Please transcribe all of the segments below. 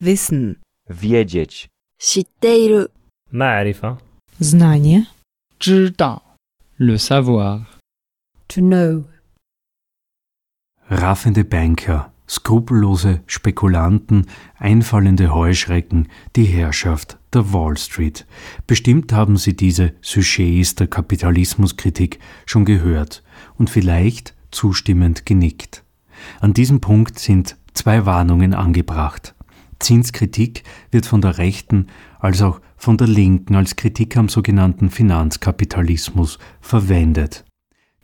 wissen, wiedzieć, 知っている معرفة знание, 知道，le savoir， to know, Raffende Banker, skrupellose Spekulanten, einfallende Heuschrecken, die Herrschaft der Wall Street. Bestimmt haben Sie diese Sujets der Kapitalismuskritik schon gehört und vielleicht zustimmend genickt. An diesem Punkt sind zwei Warnungen angebracht. Zinskritik wird von der Rechten als auch von der Linken als Kritik am sogenannten Finanzkapitalismus verwendet.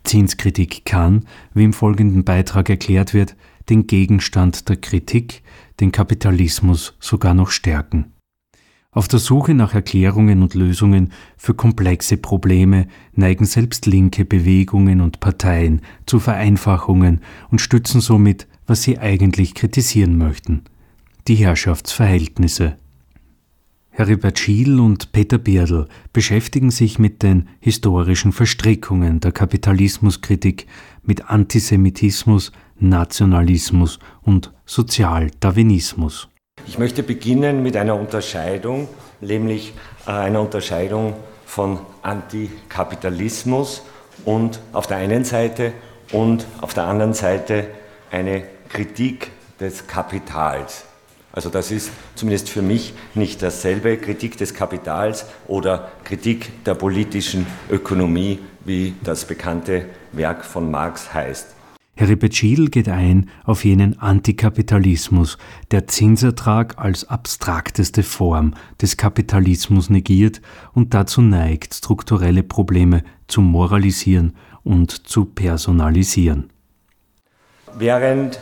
Zinskritik kann, wie im folgenden Beitrag erklärt wird, den Gegenstand der Kritik, den Kapitalismus, sogar noch stärken. Auf der Suche nach Erklärungen und Lösungen für komplexe Probleme neigen selbst linke Bewegungen und Parteien zu Vereinfachungen und stützen somit, was sie eigentlich kritisieren möchten, die Herrschaftsverhältnisse. Heribert Schiel und Peter Bierdl beschäftigen sich mit den historischen Verstrickungen der Kapitalismuskritik, mit Antisemitismus, Nationalismus und Sozialdarwinismus. Ich möchte beginnen mit einer Unterscheidung, nämlich äh, einer Unterscheidung von Antikapitalismus und auf der einen Seite und auf der anderen Seite eine Kritik des Kapitals. Also das ist zumindest für mich nicht dasselbe, Kritik des Kapitals oder Kritik der politischen Ökonomie, wie das bekannte Werk von Marx heißt. Heribert Schiedl geht ein auf jenen Antikapitalismus, der Zinsertrag als abstrakteste Form des Kapitalismus negiert und dazu neigt, strukturelle Probleme zu moralisieren und zu personalisieren. Während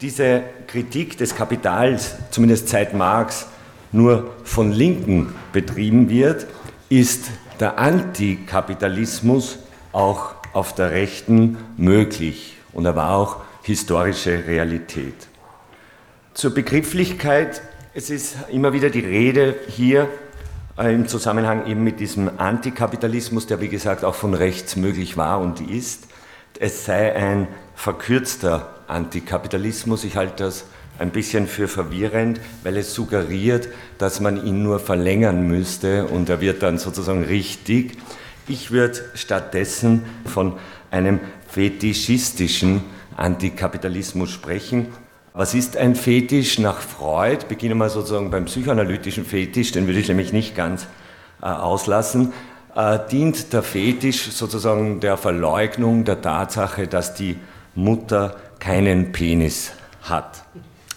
diese Kritik des Kapitals, zumindest seit Marx, nur von Linken betrieben wird, ist der Antikapitalismus auch auf der Rechten möglich und er war auch historische Realität. Zur Begrifflichkeit, es ist immer wieder die Rede hier äh, im Zusammenhang eben mit diesem Antikapitalismus, der wie gesagt auch von rechts möglich war und ist. Es sei ein verkürzter Antikapitalismus. Ich halte das ein bisschen für verwirrend, weil es suggeriert, dass man ihn nur verlängern müsste und er wird dann sozusagen richtig. Ich würde stattdessen von einem fetischistischen Antikapitalismus sprechen. Was ist ein Fetisch nach Freud? Beginnen wir sozusagen beim psychoanalytischen Fetisch, den würde ich nämlich nicht ganz äh, auslassen. Äh, dient der Fetisch sozusagen der Verleugnung der Tatsache, dass die Mutter keinen Penis hat,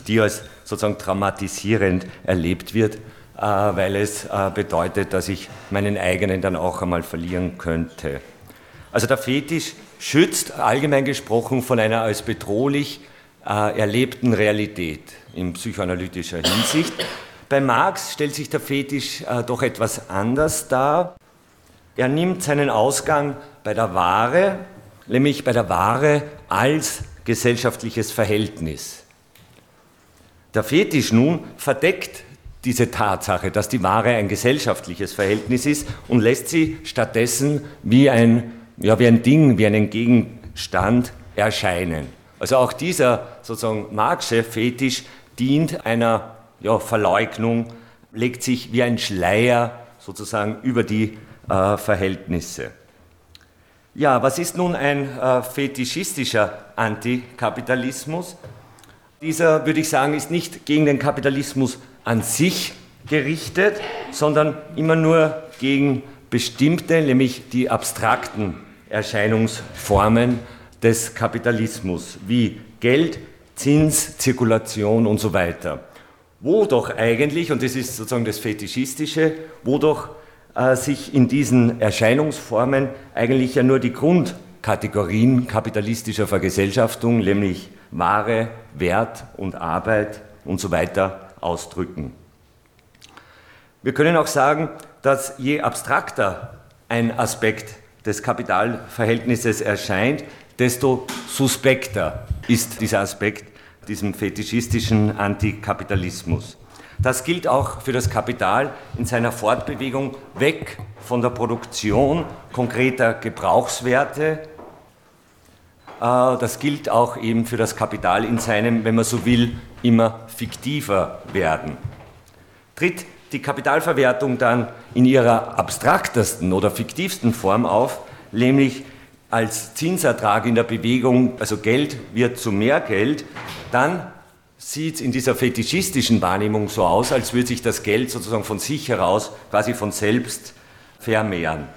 die als sozusagen traumatisierend erlebt wird, äh, weil es äh, bedeutet, dass ich meinen eigenen dann auch einmal verlieren könnte. Also der Fetisch schützt allgemein gesprochen von einer als bedrohlich äh, erlebten Realität in psychoanalytischer Hinsicht. Bei Marx stellt sich der Fetisch doch etwas anders dar. Er nimmt seinen Ausgang bei der Ware, nämlich bei der Ware als gesellschaftliches Verhältnis. Der Fetisch nun verdeckt diese Tatsache, dass die Ware ein gesellschaftliches Verhältnis ist und lässt sie stattdessen wie ein, ja, wie ein Ding, wie einen Gegenstand erscheinen. Also auch dieser sozusagen Marxische Fetisch dient einer ja, Verleugnung, legt sich wie ein Schleier sozusagen über die äh, Verhältnisse. Ja, was ist nun ein äh, fetischistischer Antikapitalismus? Dieser, würde ich sagen, ist nicht gegen den Kapitalismus an sich gerichtet, sondern immer nur gegen bestimmte, nämlich die abstrakten Erscheinungsformen des Kapitalismus, wie Geld, Zins, Zirkulation und so weiter. Wo doch eigentlich, und das ist sozusagen das Fetischistische, wo doch äh, sich in diesen Erscheinungsformen eigentlich ja nur die Grundkategorien kapitalistischer Vergesellschaftung, nämlich Ware, Wert und Arbeit und so weiter ausdrücken. Wir können auch sagen, dass je abstrakter ein Aspekt des Kapitalverhältnisses erscheint, desto suspekter ist dieser Aspekt diesem fetischistischen Antikapitalismus. Das gilt auch für das Kapital in seiner Fortbewegung weg von der Produktion konkreter Gebrauchswerte. Äh, das gilt auch eben für das Kapital in seinem, wenn man so will, immer fiktiver werden. tritt die Kapitalverwertung dann in ihrer abstraktesten oder fiktivsten Form auf, nämlich als Zinsertrag in der Bewegung, also Geld wird zu mehr Geld, dann sieht es in dieser fetischistischen Wahrnehmung so aus, als würde sich das Geld sozusagen von sich heraus, quasi von selbst vermehren.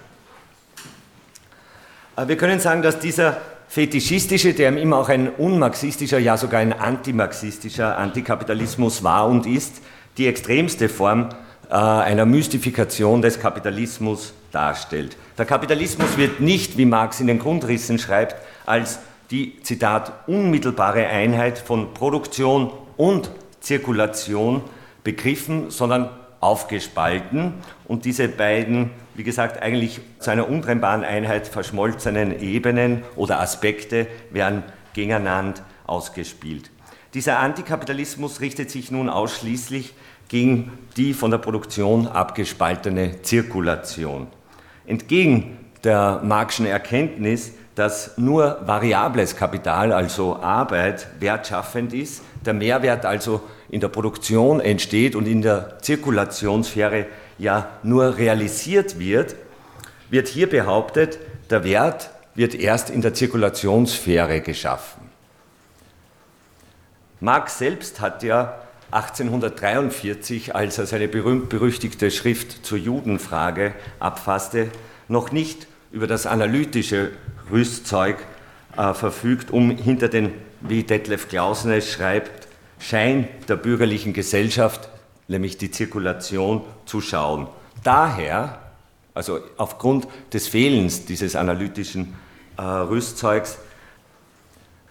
Wir können sagen, dass dieser fetischistische, der immer auch ein unmarxistischer, ja sogar ein antimarxistischer Antikapitalismus war und ist, die extremste Form äh, einer Mystifikation des Kapitalismus darstellt. Der Kapitalismus wird nicht, wie Marx in den Grundrissen schreibt, als die, Zitat, unmittelbare Einheit von Produktion und Zirkulation begriffen, sondern aufgespalten und diese beiden, wie gesagt, eigentlich zu einer untrennbaren Einheit verschmolzenen Ebenen oder Aspekte werden gegeneinander ausgespielt. Dieser Antikapitalismus richtet sich nun ausschließlich gegen die von der Produktion abgespaltene Zirkulation. Entgegen der Marxischen Erkenntnis, dass nur variables Kapital, also Arbeit, wertschaffend ist, der Mehrwert also in der Produktion entsteht und in der Zirkulationssphäre ja nur realisiert wird, wird hier behauptet, der Wert wird erst in der Zirkulationssphäre geschaffen. Marx selbst hat ja 1843, als er seine berühmt-berüchtigte Schrift zur Judenfrage abfasste, noch nicht über das analytische Rüstzeug äh, verfügt, um hinter den, wie Detlef Clausen es schreibt, Schein der bürgerlichen Gesellschaft, nämlich die Zirkulation, zu schauen. Daher, also aufgrund des Fehlens dieses analytischen äh, Rüstzeugs,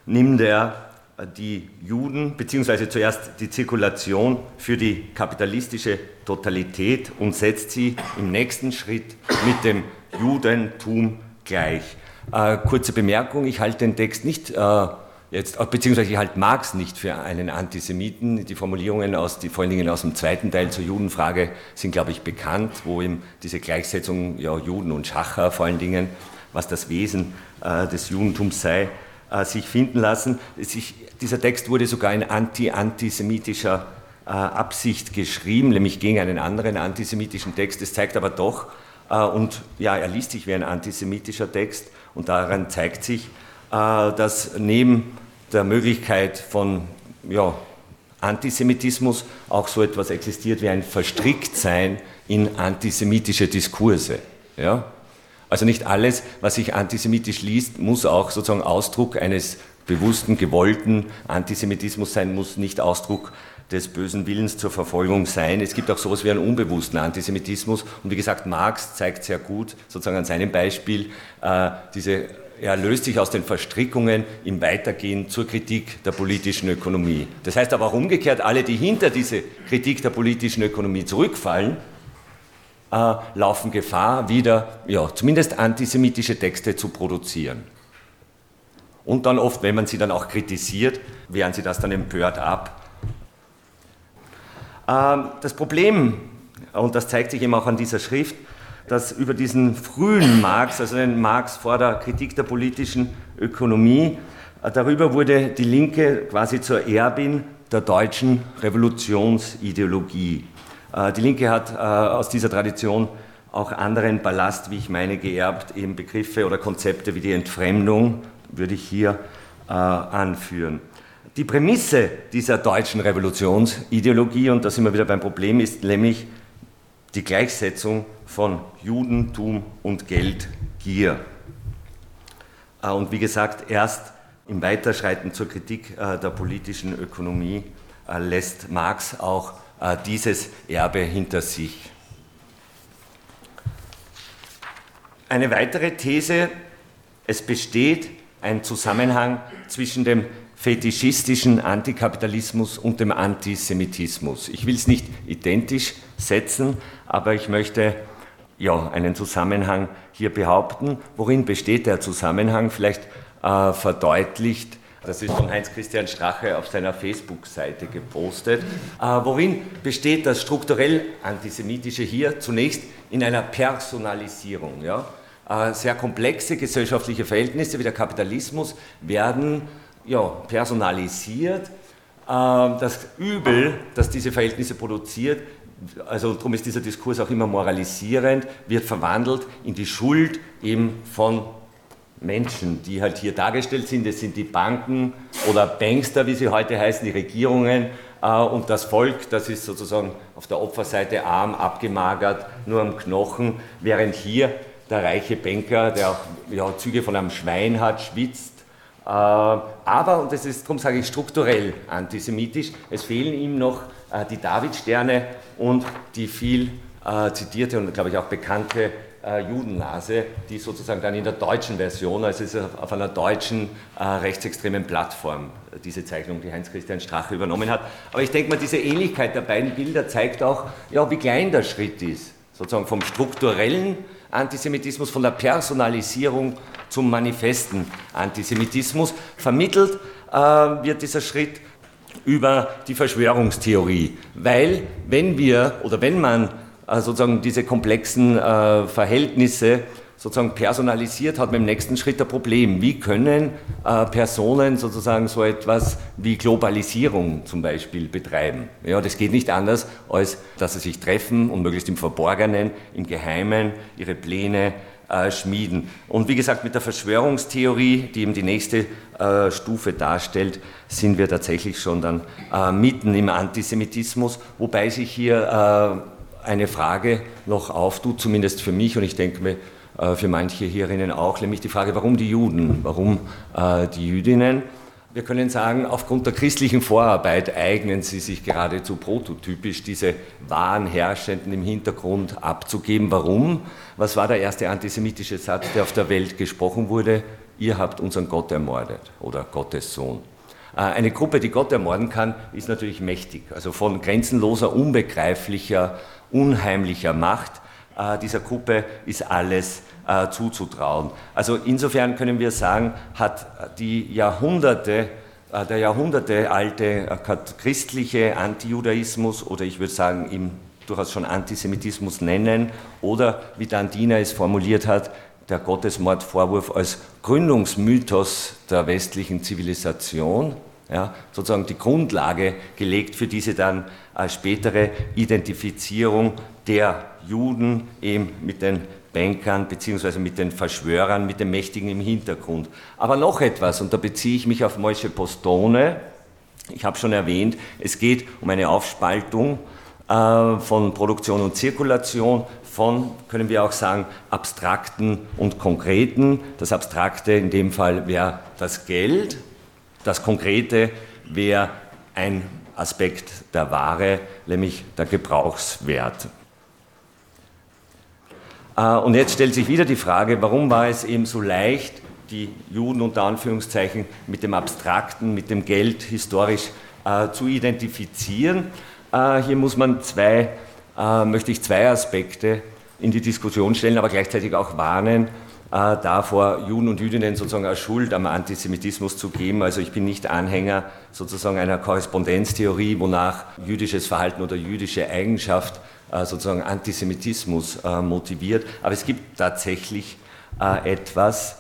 nimmt er die Juden, beziehungsweise zuerst die Zirkulation für die kapitalistische Totalität und setzt sie im nächsten Schritt mit dem Judentum gleich. Äh, kurze Bemerkung, ich halte den Text nicht äh, jetzt, äh, beziehungsweise ich halte Marx nicht für einen Antisemiten. Die Formulierungen aus, die, vor allen Dingen aus dem zweiten Teil zur Judenfrage sind, glaube ich, bekannt, wo ihm diese Gleichsetzung ja, Juden und Schacher vor allen Dingen, was das Wesen äh, des Judentums sei, äh, sich finden lassen. Sich, dieser Text wurde sogar in anti-antisemitischer äh, Absicht geschrieben, nämlich gegen einen anderen antisemitischen Text. Das zeigt aber doch, und ja, er liest sich wie ein antisemitischer Text, und daran zeigt sich, dass neben der Möglichkeit von ja, Antisemitismus auch so etwas existiert wie ein Verstricktsein in antisemitische Diskurse. Ja? Also nicht alles, was sich antisemitisch liest, muss auch sozusagen Ausdruck eines bewussten, gewollten Antisemitismus sein, muss nicht Ausdruck des bösen Willens zur Verfolgung sein. Es gibt auch sowas wie einen unbewussten Antisemitismus. Und wie gesagt, Marx zeigt sehr gut, sozusagen an seinem Beispiel, äh, diese, er löst sich aus den Verstrickungen im Weitergehen zur Kritik der politischen Ökonomie. Das heißt aber auch umgekehrt, alle, die hinter diese Kritik der politischen Ökonomie zurückfallen, äh, laufen Gefahr, wieder ja, zumindest antisemitische Texte zu produzieren. Und dann oft, wenn man sie dann auch kritisiert, wehren sie das dann empört ab. Ähm, das Problem, und das zeigt sich eben auch an dieser Schrift, dass über diesen frühen Marx, also den Marx vor der Kritik der politischen Ökonomie, äh, darüber wurde die Linke quasi zur Erbin der deutschen Revolutionsideologie. Äh, die Linke hat äh, aus dieser Tradition auch anderen Ballast, wie ich meine, geerbt, eben Begriffe oder Konzepte wie die Entfremdung, würde ich hier anführen. Die Prämisse dieser deutschen Revolutionsideologie, und da sind wir wieder beim Problem, ist nämlich die Gleichsetzung von Judentum und Geldgier. Und wie gesagt, erst im Weiterschreiten zur Kritik der politischen Ökonomie lässt Marx auch äh, dieses Erbe hinter sich. Eine weitere These, es besteht ein Zusammenhang zwischen dem fetischistischen Antikapitalismus und dem Antisemitismus. Ich will es nicht identisch setzen, aber ich möchte ja, einen Zusammenhang hier behaupten. Worin besteht der Zusammenhang? Vielleicht äh, verdeutlicht das ist von Heinz-Christian Strache auf seiner Facebook-Seite gepostet. Äh, worin besteht das strukturell Antisemitische hier? Zunächst in einer Personalisierung. Ja? Äh, sehr komplexe gesellschaftliche Verhältnisse wie der Kapitalismus werden ja, personalisiert. Äh, das Übel, das diese Verhältnisse produziert, also darum ist dieser Diskurs auch immer moralisierend, wird verwandelt in die Schuld eben von Menschen, die halt hier dargestellt sind. Das sind die Banken oder Bankster, wie sie heute heißen, die Regierungen äh, und das Volk, das ist sozusagen auf der Opferseite arm, abgemagert, nur am Knochen, während hier der reiche Banker, der auch ja, Züge von einem Schwein hat, schwitzt. Äh, aber, und das ist, darum sage ich, strukturell antisemitisch, es fehlen ihm noch äh, die Davidsterne und die viel zitierte und, glaube ich, auch bekannte äh, Judennase, die sozusagen dann in der deutschen Version, also es ist auf einer deutschen äh, rechtsextremen Plattform, diese Zeichnung, die Heinz-Christian Strache übernommen hat. Aber ich denke mal, diese Ähnlichkeit der beiden Bilder zeigt auch, ja, wie klein der Schritt ist, sozusagen vom strukturellen Antisemitismus, von der Personalisierung zum manifesten Antisemitismus. Vermittelt äh, wird dieser Schritt über die Verschwörungstheorie, weil wenn wir oder wenn man äh, sozusagen diese komplexen äh, Verhältnisse sozusagen personalisiert, hat man im nächsten Schritt ein Problem. Wie können äh, Personen sozusagen so etwas wie Globalisierung zum Beispiel betreiben? Ja, das geht nicht anders, als dass sie sich treffen und möglichst im Verborgenen, im Geheimen ihre Pläne äh, schmieden. Und wie gesagt, mit der Verschwörungstheorie, die eben die nächste äh, Stufe darstellt, sind wir tatsächlich schon dann äh, mitten im Antisemitismus, wobei sich hier eine Frage noch auftut, zumindest für mich und ich denke mir äh, für manche hierinnen auch, nämlich die Frage, warum die Juden, warum äh, die Jüdinnen. Wir können sagen, aufgrund der christlichen Vorarbeit eignen sie sich geradezu prototypisch, diese wahren Herrschenden im Hintergrund abzugeben. Warum? Was war der erste antisemitische Satz, der auf der Welt gesprochen wurde? Ihr habt unseren Gott ermordet oder Gottes Sohn. Äh, eine Gruppe, die Gott ermorden kann, ist natürlich mächtig. Also von grenzenloser, unbegreiflicher unheimlicher Macht äh, dieser Gruppe ist alles äh, zuzutrauen. Also insofern können wir sagen, hat die Jahrhunderte, äh, der Jahrhunderte alte äh, christliche Antijudaismus oder ich würde sagen im durchaus schon Antisemitismus nennen oder wie Dandina es formuliert hat, der Gottesmordvorwurf als Gründungsmythos der westlichen Zivilisation, ja, sozusagen die Grundlage gelegt für diese dann äh, spätere Identifizierung der Juden eben mit den Bankern bzw. mit den Verschwörern, mit den Mächtigen im Hintergrund. Aber noch etwas, und da beziehe ich mich auf Moshe Postone. Ich habe schon erwähnt, es geht um eine Aufspaltung äh, von Produktion und Zirkulation, von, können wir auch sagen, abstrakten und konkreten. Das Abstrakte in dem Fall wäre das Geld, das Konkrete wäre ein Aspekt der Ware, nämlich der Gebrauchswert. Äh, und jetzt stellt sich wieder die Frage, warum war es eben so leicht, die Juden unter Anführungszeichen mit dem Abstrakten, mit dem Geld historisch äh, zu identifizieren. Äh, hier muss man zwei, möchte ich zwei Aspekte in die Diskussion stellen, aber gleichzeitig auch warnen, äh, davor, Juden und Jüdinnen sozusagen als Schuld am Antisemitismus zu geben. Also ich bin nicht Anhänger sozusagen einer Korrespondenztheorie, wonach jüdisches Verhalten oder jüdische Eigenschaft äh, sozusagen Antisemitismus äh, motiviert. Aber es gibt tatsächlich etwas,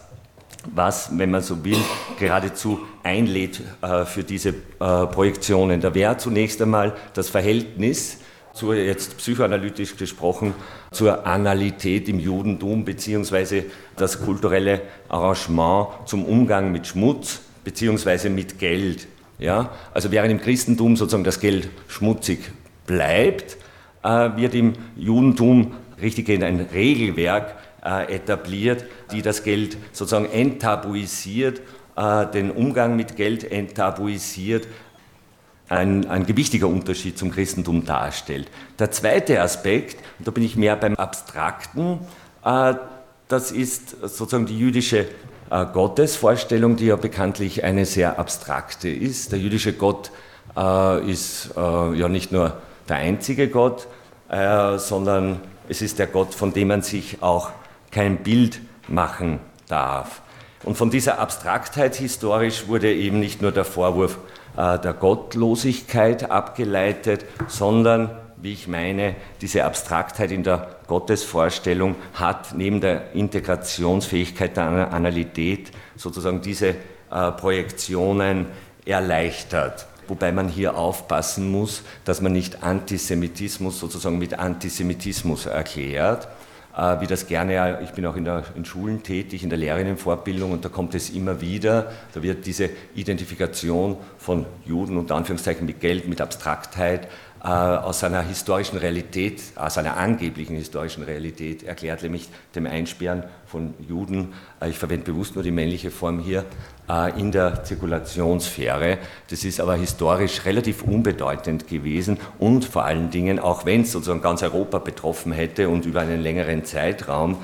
was, wenn man so will, geradezu einlädt für diese Projektionen. Da wäre zunächst einmal das Verhältnis zur, jetzt psychoanalytisch gesprochen, zur Analität im Judentum, beziehungsweise das kulturelle Arrangement zum Umgang mit Schmutz, beziehungsweise mit Geld. Ja? Also während im Christentum sozusagen das Geld schmutzig bleibt, äh, wird im Judentum richtig ein Regelwerk äh, etabliert, die das Geld sozusagen enttabuisiert, äh, den Umgang mit Geld enttabuisiert, ein, ein gewichtiger Unterschied zum Christentum darstellt. Der zweite Aspekt, und da bin ich mehr beim Abstrakten, äh, das ist sozusagen die jüdische äh, Gottesvorstellung, die ja bekanntlich eine sehr abstrakte ist. Der jüdische Gott äh, ist äh, ja nicht nur der einzige Gott, äh, sondern es ist der Gott, von dem man sich auch kein Bild machen darf. Und von dieser Abstraktheit historisch wurde eben nicht nur der Vorwurf äh, der Gottlosigkeit abgeleitet, sondern, wie ich meine, diese Abstraktheit in der Gottesvorstellung hat neben der Integrationsfähigkeit der Analität sozusagen diese äh, Projektionen erleichtert. Wobei man hier aufpassen muss, dass man nicht Antisemitismus sozusagen mit Antisemitismus erklärt äh, wie das gerne, ich bin auch in, der, in Schulen tätig, in der Lehrerinnenfortbildung und da kommt es immer wieder, da wird diese Identifikation von Juden unter Anführungszeichen mit Geld, mit Abstraktheit äh, aus einer historischen Realität, aus einer angeblichen historischen Realität erklärt, nämlich dem Einsperren von Juden, äh, ich verwende bewusst nur die männliche Form hier, in der Zirkulationssphäre. Das ist aber historisch relativ unbedeutend gewesen und vor allen Dingen, auch wenn es sozusagen ganz Europa betroffen hätte und über einen längeren Zeitraum,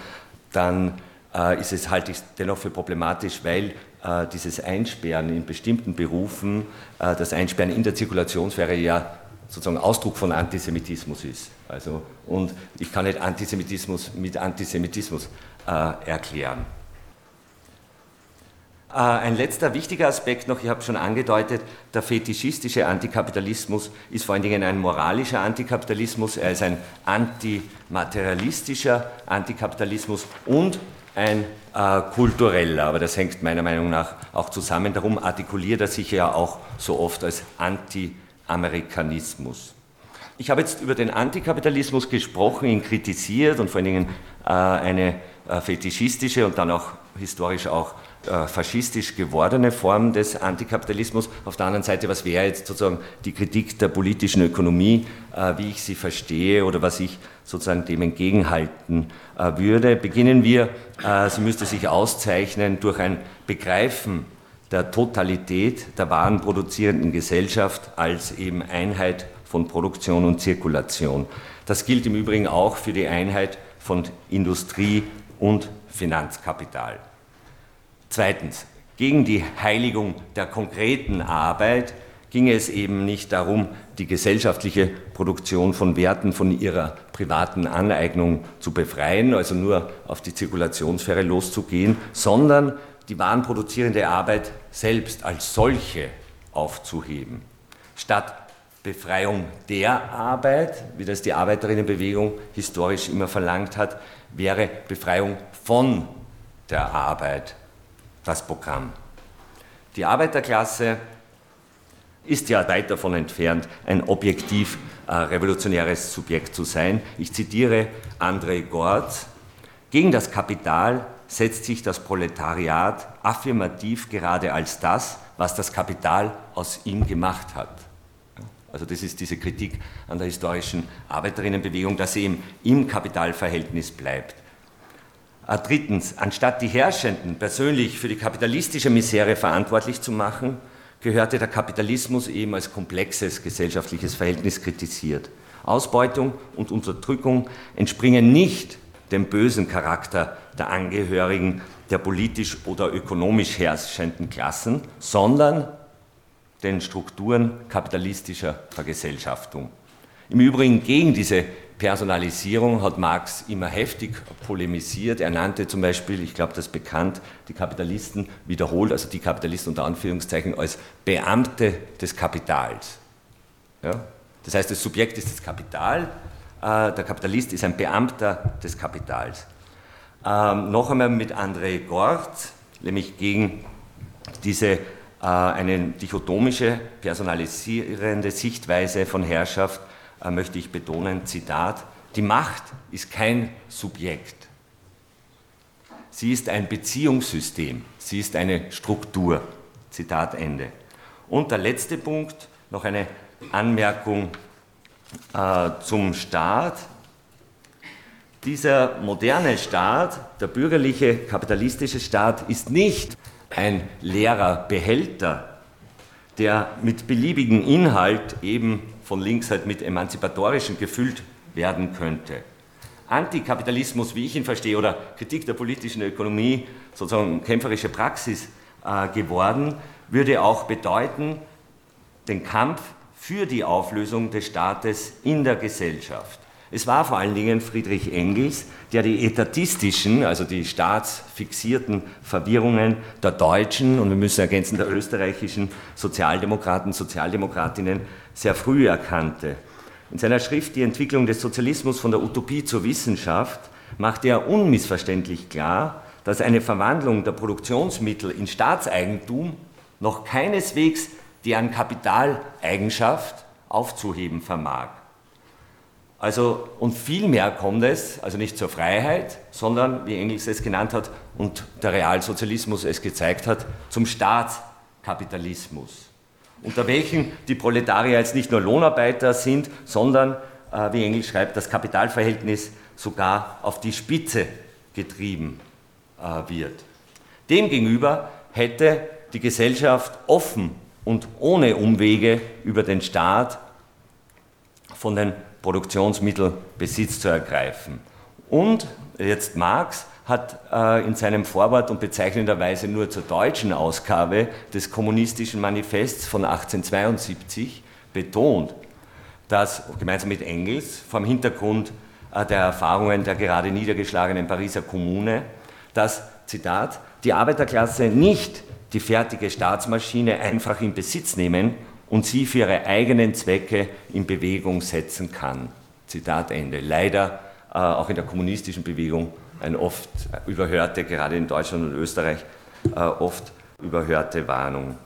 dann äh, ist es halte ich dennoch für problematisch, weil äh, dieses Einsperren in bestimmten Berufen, äh, das Einsperren in der Zirkulationssphäre ja sozusagen Ausdruck von Antisemitismus ist. Also, und ich kann nicht Antisemitismus mit Antisemitismus äh, erklären. Äh, ein letzter wichtiger Aspekt noch, ich habe schon angedeutet, der fetischistische Antikapitalismus ist vor allen Dingen ein moralischer Antikapitalismus, er ist ein antimaterialistischer Antikapitalismus und ein äh, kultureller, aber das hängt meiner Meinung nach auch zusammen. Darum artikuliert er sich ja auch so oft als Antikapitalismus. Amerikanismus. Ich habe jetzt über den Antikapitalismus gesprochen, ihn kritisiert und vor allen Dingen äh, eine äh, fetischistische und dann auch historisch auch äh, faschistisch gewordene Form des Antikapitalismus. Auf der anderen Seite, was wäre jetzt sozusagen die Kritik der politischen Ökonomie, äh, wie ich sie verstehe oder was ich sozusagen dem entgegenhalten äh, würde? Beginnen wir, sie müsste sich auszeichnen durch ein Begreifen der Totalität der warenproduzierenden Gesellschaft als eben Einheit von Produktion und Zirkulation. Das gilt im Übrigen auch für die Einheit von Industrie und Finanzkapital. Zweitens, gegen die Heiligung der konkreten Arbeit ging es eben nicht darum, die gesellschaftliche Produktion von Werten von ihrer privaten Aneignung zu befreien, also nur auf die Zirkulationssphäre loszugehen, sondern die warenproduzierende Arbeit selbst als solche aufzuheben. Statt Befreiung der Arbeit, wie das die Arbeiterinnenbewegung historisch immer verlangt hat, wäre Befreiung von der Arbeit das Programm. Die Arbeiterklasse ist ja weit davon entfernt, ein objektiv äh, revolutionäres Subjekt zu sein. Ich zitiere André Gortz, gegen das Kapital setzt sich das Proletariat affirmativ gerade als das, was das Kapital aus ihm gemacht hat. Also das ist diese Kritik an der historischen Arbeiterinnenbewegung, dass sie eben im Kapitalverhältnis bleibt. Äh, drittens, anstatt die Herrschenden persönlich für die kapitalistische Misere verantwortlich zu machen, gehörte der Kapitalismus eben als komplexes gesellschaftliches Verhältnis kritisiert. Ausbeutung und Unterdrückung entspringen nicht dem bösen Charakter der Angehörigen der politisch oder ökonomisch herrschenden Klassen, sondern den Strukturen kapitalistischer Vergesellschaftung. Im Übrigen gegen diese Personalisierung hat Marx immer heftig polemisiert. Er nannte zum Beispiel, ich glaube, das ist bekannt, die Kapitalisten wiederholt, also die Kapitalisten unter Anführungszeichen, als Beamte des Kapitals. Ja? Das heißt, das Subjekt ist das Kapital, äh, der Kapitalist ist ein Beamter des Kapitals. Ähm, noch einmal mit André Gort, nämlich gegen diese äh, eine dichotomische, personalisierende Sichtweise von Herrschaft möchte ich betonen, Zitat, die Macht ist kein Subjekt. Sie ist ein Beziehungssystem, sie ist eine Struktur. Zitat Ende. Und der letzte Punkt, noch eine Anmerkung äh, zum Staat. Dieser moderne Staat, der bürgerliche kapitalistische Staat, ist nicht ein leerer Behälter, der mit beliebigem Inhalt eben von links halt mit emanzipatorischen gefüllt werden könnte. Antikapitalismus, wie ich ihn verstehe, oder Kritik der politischen Ökonomie, sozusagen kämpferische Praxis äh, geworden, würde auch bedeuten, den Kampf für die Auflösung des Staates in der Gesellschaft. Es war vor allen Dingen Friedrich Engels, der die etatistischen, also die staatsfixierten Verwirrungen der deutschen und wir müssen ergänzen der österreichischen Sozialdemokraten, Sozialdemokratinnen sehr früh erkannte. In seiner Schrift Die Entwicklung des Sozialismus von der Utopie zur Wissenschaft machte er unmissverständlich klar, dass eine Verwandlung der Produktionsmittel in Staatseigentum noch keineswegs deren Kapitaleigenschaft aufzuheben vermag. Also, und vielmehr kommt es, also nicht zur Freiheit, sondern, wie Engels es genannt hat und der Realsozialismus es gezeigt hat, zum Staatskapitalismus, unter welchem die Proletarier jetzt nicht nur Lohnarbeiter sind, sondern, äh, wie Engels schreibt, das Kapitalverhältnis sogar auf die Spitze getrieben äh, wird. Demgegenüber hätte die Gesellschaft offen und ohne Umwege über den Staat von den Produktionsmittel Besitz zu ergreifen. Und jetzt Marx hat äh, in seinem Vorwort und bezeichnenderweise nur zur deutschen Ausgabe des Kommunistischen Manifests von 1872 betont, dass gemeinsam mit Engels vor dem Hintergrund äh, der Erfahrungen der gerade niedergeschlagenen Pariser Kommune, dass, Zitat, die Arbeiterklasse nicht die fertige Staatsmaschine einfach in Besitz nehmen und sie für ihre eigenen Zwecke in Bewegung setzen kann. Zitat Ende. Leider äh, auch in der kommunistischen Bewegung ein oft überhörte, gerade in Deutschland und Österreich, äh, oft überhörte Warnung.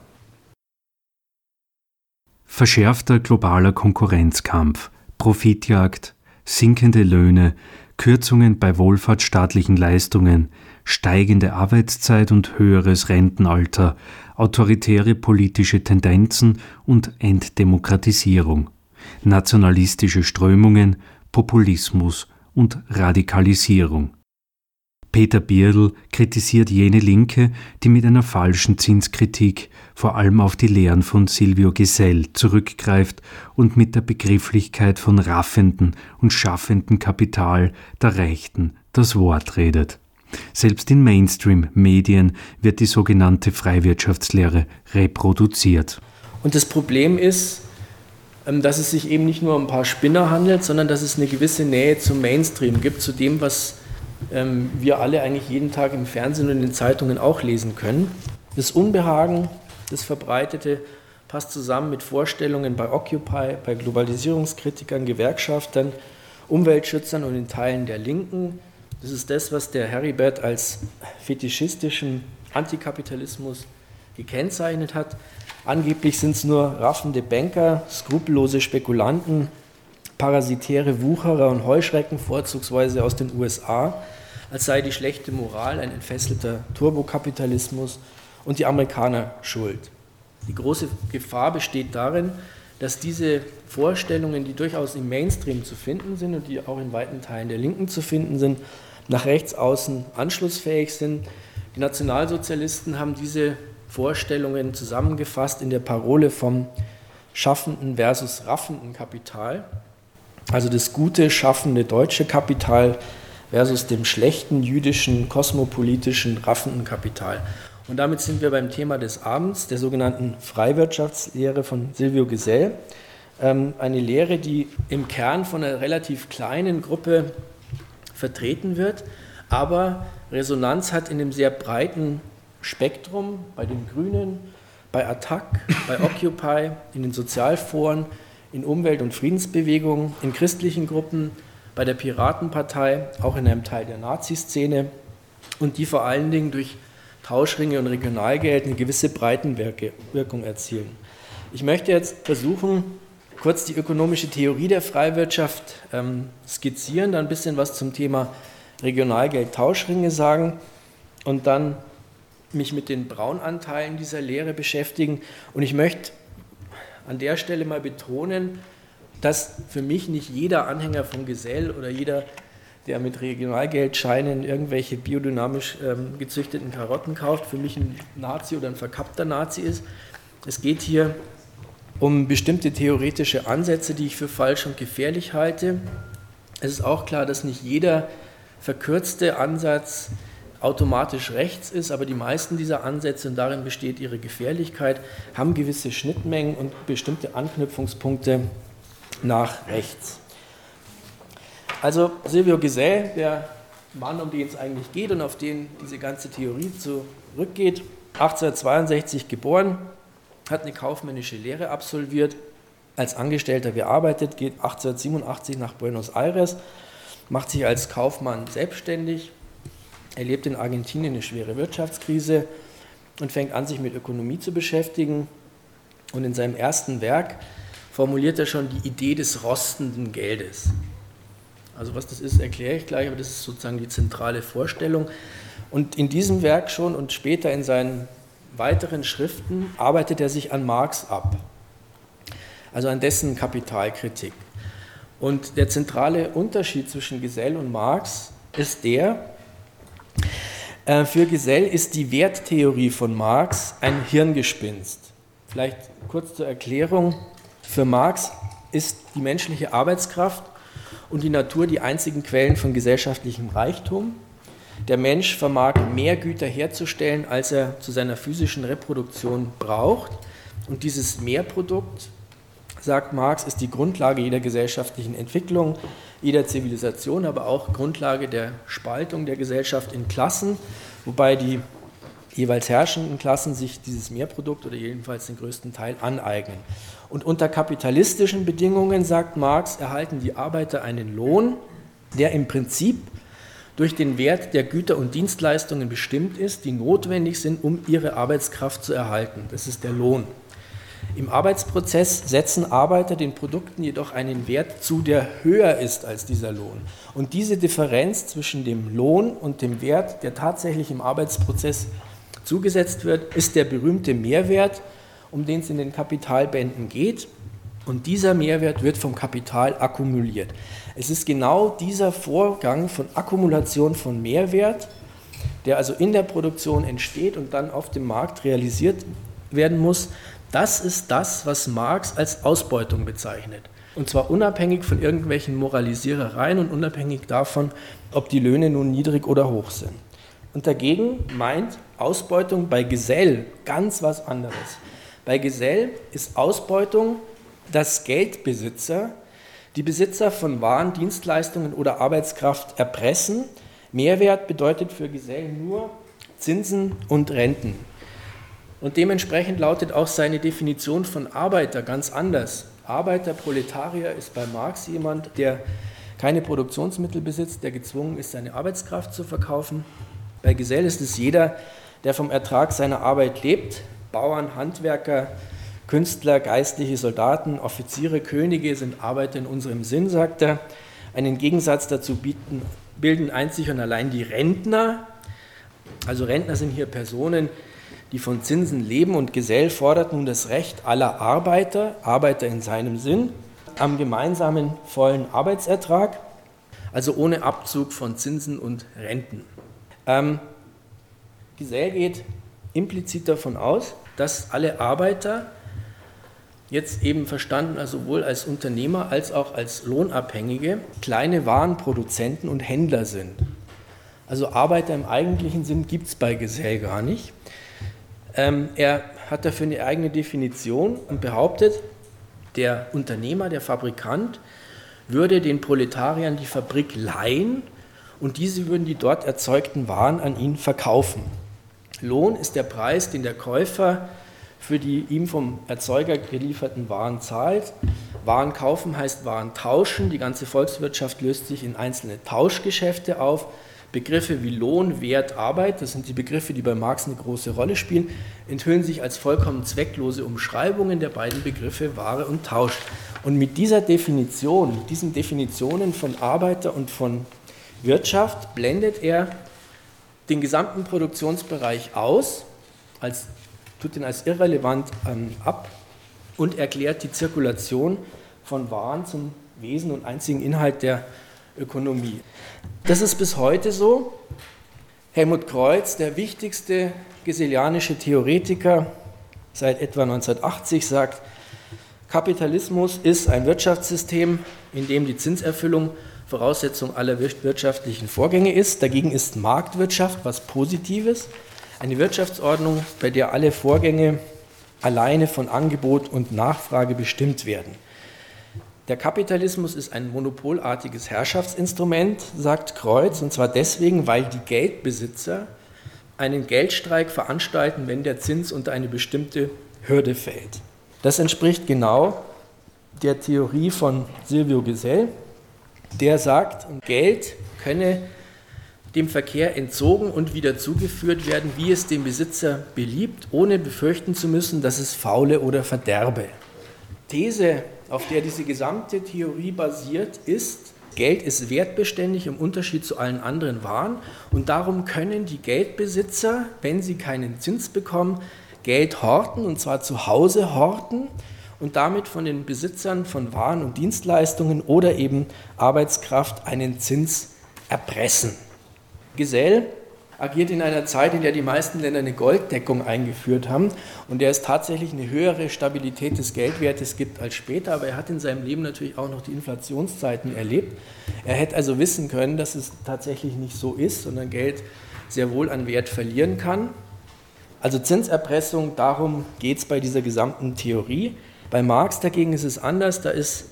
Verschärfter globaler Konkurrenzkampf, Profitjagd, sinkende Löhne, Kürzungen bei wohlfahrtsstaatlichen Leistungen, steigende Arbeitszeit und höheres Rentenalter, autoritäre politische Tendenzen und Enddemokratisierung, nationalistische Strömungen, Populismus und Radikalisierung. Peter Bierdl kritisiert jene Linke, die mit einer falschen Zinskritik vor allem auf die Lehren von Silvio Gesell zurückgreift und mit der Begrifflichkeit von raffenden und schaffenden Kapital der Rechten das Wort redet. Selbst in Mainstream-Medien wird die sogenannte Freiwirtschaftslehre reproduziert. Und das Problem ist, ähm, dass es sich eben nicht nur um ein paar Spinner handelt, sondern dass es eine gewisse Nähe zum Mainstream gibt, zu dem, was ähm, wir alle eigentlich jeden Tag im Fernsehen und in den Zeitungen auch lesen können. Das Unbehagen, das Verbreitete, passt zusammen mit Vorstellungen bei Occupy, bei Globalisierungskritikern, Gewerkschaftern, Umweltschützern und in Teilen der Linken, das ist das, was der Heribert als fetischistischen Antikapitalismus gekennzeichnet hat. Angeblich sind es nur raffende Banker, skrupellose Spekulanten, parasitäre Wucherer und Heuschrecken, vorzugsweise aus den USA, als sei die schlechte Moral ein entfesselter Turbokapitalismus und die Amerikaner schuld. Die große Gefahr besteht darin, dass diese Vorstellungen, die durchaus im Mainstream zu finden sind und die auch in weiten Teilen der Linken zu finden sind, nach rechts außen anschlussfähig sind. Die Nationalsozialisten haben diese Vorstellungen zusammengefasst in der Parole vom schaffenden versus raffenden Kapital, also das gute, schaffende deutsche Kapital versus dem schlechten jüdischen, kosmopolitischen, raffenden Kapital. Und damit sind wir beim Thema des Abends, der sogenannten Freiwirtschaftslehre von Silvio Gesell. Ähm, eine Lehre, die im Kern von einer relativ kleinen Gruppe vertreten wird, aber Resonanz hat in dem sehr breiten Spektrum bei den Grünen, bei Attac, bei Occupy, in den Sozialforen, in Umwelt- und Friedensbewegungen, in christlichen Gruppen, bei der Piratenpartei, auch in einem Teil der Nazi-Szene und die vor allen Dingen durch Tauschringe und Regionalgeld eine gewisse Breitenwirkung erzielen. Ich möchte jetzt versuchen, kurz die ökonomische Theorie der Freiwirtschaft ähm, skizzieren, dann ein bisschen was zum Thema Regionalgeld-Tauschringe sagen und dann mich mit den Braunanteilen dieser Lehre beschäftigen. Und ich möchte an der Stelle mal betonen, dass für mich nicht jeder Anhänger von Gesell oder jeder, der mit Regionalgeldscheinen irgendwelche biodynamisch ähm, gezüchteten Karotten kauft, für mich ein Nazi oder ein verkappter Nazi ist. Es geht hier um bestimmte theoretische Ansätze, die ich für falsch und gefährlich halte. Es ist auch klar, dass nicht jeder verkürzte Ansatz automatisch rechts ist, aber die meisten dieser Ansätze, und darin besteht ihre Gefährlichkeit, haben gewisse Schnittmengen und bestimmte Anknüpfungspunkte nach rechts. Also Silvio Gesell, der Mann, um den es eigentlich geht und auf den diese ganze Theorie zurückgeht, 1862 geboren, hat eine kaufmännische Lehre absolviert, als Angestellter gearbeitet, geht 1887 nach Buenos Aires, macht sich als Kaufmann selbstständig, erlebt in Argentinien eine schwere Wirtschaftskrise und fängt an, sich mit Ökonomie zu beschäftigen Und in seinem ersten Werk formuliert er schon die Idee des rostenden Geldes. Also was das ist, erkläre ich gleich, aber das ist sozusagen die zentrale Vorstellung. Und in diesem Werk schon und später in seinen weiteren Schriften arbeitet er sich an Marx ab, also an dessen Kapitalkritik. Und der zentrale Unterschied zwischen Gesell und Marx ist der, für Gesell ist die Werttheorie von Marx ein Hirngespinst. Vielleicht kurz zur Erklärung. Für Marx ist die menschliche Arbeitskraft und die Natur die einzigen Quellen von gesellschaftlichem Reichtum. Der Mensch vermag mehr Güter herzustellen, als er zu seiner physischen Reproduktion braucht. Und dieses Mehrprodukt, sagt Marx, ist die Grundlage jeder gesellschaftlichen Entwicklung, jeder Zivilisation, aber auch Grundlage der Spaltung der Gesellschaft in Klassen, wobei die jeweils herrschenden Klassen sich dieses Mehrprodukt oder jedenfalls den größten Teil aneignen. Und unter kapitalistischen Bedingungen, sagt Marx, erhalten die Arbeiter einen Lohn, der im Prinzip durch den Wert der Güter und Dienstleistungen bestimmt ist, die notwendig sind, um ihre Arbeitskraft zu erhalten. Das ist der Lohn. Im Arbeitsprozess setzen Arbeiter den Produkten jedoch einen Wert zu, der höher ist als dieser Lohn. Und diese Differenz zwischen dem Lohn und dem Wert, der tatsächlich im Arbeitsprozess zugesetzt wird, ist der berühmte Mehrwert, um den es in den Kapitalbänden geht. Und dieser Mehrwert wird vom Kapital akkumuliert. Es ist genau dieser Vorgang von Akkumulation von Mehrwert, der also in der Produktion entsteht und dann auf dem Markt realisiert werden muss. Das ist das, was Marx als Ausbeutung bezeichnet. Und zwar unabhängig von irgendwelchen Moralisierereien und unabhängig davon, ob die Löhne nun niedrig oder hoch sind. Und dagegen meint Ausbeutung bei Gesell ganz was anderes. Bei Gesell ist Ausbeutung, dass Geldbesitzer die Besitzer von Waren, Dienstleistungen oder Arbeitskraft erpressen. Mehrwert bedeutet für Gesell nur Zinsen und Renten. Und dementsprechend lautet auch seine Definition von Arbeiter ganz anders. Arbeiter, Proletarier ist bei Marx jemand, der keine Produktionsmittel besitzt, der gezwungen ist, seine Arbeitskraft zu verkaufen. Bei Gesell ist es jeder, der vom Ertrag seiner Arbeit lebt. Bauern, Handwerker, Künstler, geistliche Soldaten, Offiziere, Könige sind Arbeiter in unserem Sinn, sagt er. Einen Gegensatz dazu bieten, bilden einzig und allein die Rentner. Also Rentner sind hier Personen, die von Zinsen leben und Gesell fordert nun das Recht aller Arbeiter, Arbeiter in seinem Sinn, am gemeinsamen vollen Arbeitsertrag, also ohne Abzug von Zinsen und Renten. Ähm, Gesell geht implizit davon aus, dass alle Arbeiter jetzt eben verstanden, also sowohl als Unternehmer als auch als Lohnabhängige, kleine Warenproduzenten und Händler sind. Also Arbeiter im eigentlichen Sinn gibt es bei Gesell gar nicht. Ähm, er hat dafür eine eigene Definition und behauptet, der Unternehmer, der Fabrikant, würde den Proletariern die Fabrik leihen und diese würden die dort erzeugten Waren an ihn verkaufen. Lohn ist der Preis, den der Käufer für die ihm vom Erzeuger gelieferten Waren zahlt. Waren kaufen heißt Waren tauschen. Die ganze Volkswirtschaft löst sich in einzelne Tauschgeschäfte auf. Begriffe wie Lohn, Wert, Arbeit, das sind die Begriffe, die bei Marx eine große Rolle spielen, enthüllen sich als vollkommen zwecklose Umschreibungen der beiden Begriffe Ware und Tausch. Und mit dieser Definition, mit diesen Definitionen von Arbeiter und von Wirtschaft blendet er den gesamten Produktionsbereich aus, als, tut ihn als irrelevant ähm, ab und erklärt die Zirkulation von Waren zum Wesen und einzigen Inhalt der Ökonomie. Das ist bis heute so. Helmut Kreuz, der wichtigste geselianische Theoretiker seit etwa 1980, sagt, Kapitalismus ist ein Wirtschaftssystem, in dem die Zinserfüllung Voraussetzung aller wirtschaftlichen Vorgänge ist. Dagegen ist Marktwirtschaft was Positives, eine Wirtschaftsordnung, bei der alle Vorgänge alleine von Angebot und Nachfrage bestimmt werden. Der Kapitalismus ist ein monopolartiges Herrschaftsinstrument, sagt Kreuz, und zwar deswegen, weil die Geldbesitzer einen Geldstreik veranstalten, wenn der Zins unter eine bestimmte Hürde fällt. Das entspricht genau der Theorie von Silvio Gesell, der sagt, Geld könne dem Verkehr entzogen und wieder zugeführt werden, wie es dem Besitzer beliebt, ohne befürchten zu müssen, dass es faule oder verderbe. These, auf der diese gesamte Theorie basiert, ist, Geld ist wertbeständig im Unterschied zu allen anderen Waren und darum können die Geldbesitzer, wenn sie keinen Zins bekommen, Geld horten und zwar zu Hause horten und damit von den Besitzern von Waren und Dienstleistungen oder eben Arbeitskraft einen Zins erpressen. Gesell agiert in einer Zeit, in der die meisten Länder eine Golddeckung eingeführt haben und der es tatsächlich eine höhere Stabilität des Geldwertes gibt als später, aber er hat in seinem Leben natürlich auch noch die Inflationszeiten erlebt. Er hätte also wissen können, dass es tatsächlich nicht so ist, sondern Geld sehr wohl an Wert verlieren kann. Also Zinserpressung, darum geht es bei dieser gesamten Theorie. Bei Marx dagegen ist es anders, da ist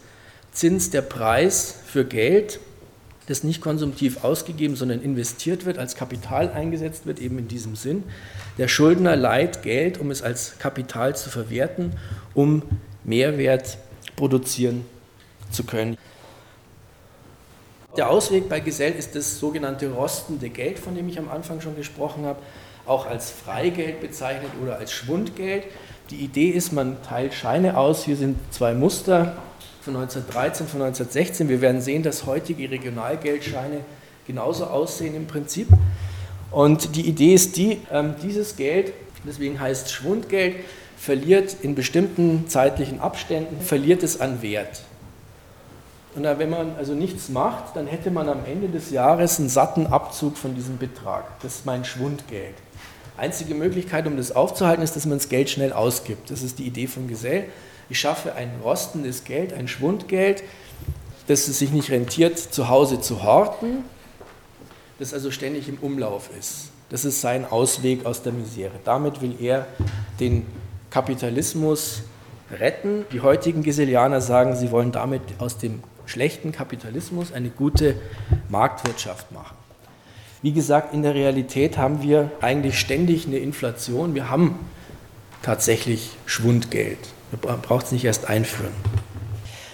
Zins der Preis für Geld das nicht konsumtiv ausgegeben, sondern investiert wird, als Kapital eingesetzt wird, eben in diesem Sinn. Der Schuldner leiht Geld, um es als Kapital zu verwerten, um Mehrwert produzieren zu können. Der Ausweg bei Gesell ist das sogenannte rostende Geld, von dem ich am Anfang schon gesprochen habe, auch als Freigeld bezeichnet oder als Schwundgeld. Die Idee ist, man teilt Scheine aus. Hier sind zwei Muster von 1913, von 1916. Wir werden sehen, dass heutige Regionalgeldscheine genauso aussehen im Prinzip. Und die Idee ist die, ähm, dieses Geld, deswegen heißt es Schwundgeld, verliert in bestimmten zeitlichen Abständen, verliert es an Wert. Und wenn man also nichts macht, dann hätte man am Ende des Jahres einen satten Abzug von diesem Betrag. Das ist mein Schwundgeld. Einzige Möglichkeit, um das aufzuhalten, ist, dass man das Geld schnell ausgibt. Das ist die Idee von Gesell. Ich schaffe ein rostendes Geld, ein Schwundgeld, das es sich nicht rentiert, zu Hause zu horten, das also ständig im Umlauf ist. Das ist sein Ausweg aus der Misere. Damit will er den Kapitalismus retten. Die heutigen Gesellianer sagen, sie wollen damit aus dem schlechten Kapitalismus eine gute Marktwirtschaft machen. Wie gesagt, in der Realität haben wir eigentlich ständig eine Inflation. Wir haben tatsächlich Schwundgeld. Man braucht es nicht erst einführen.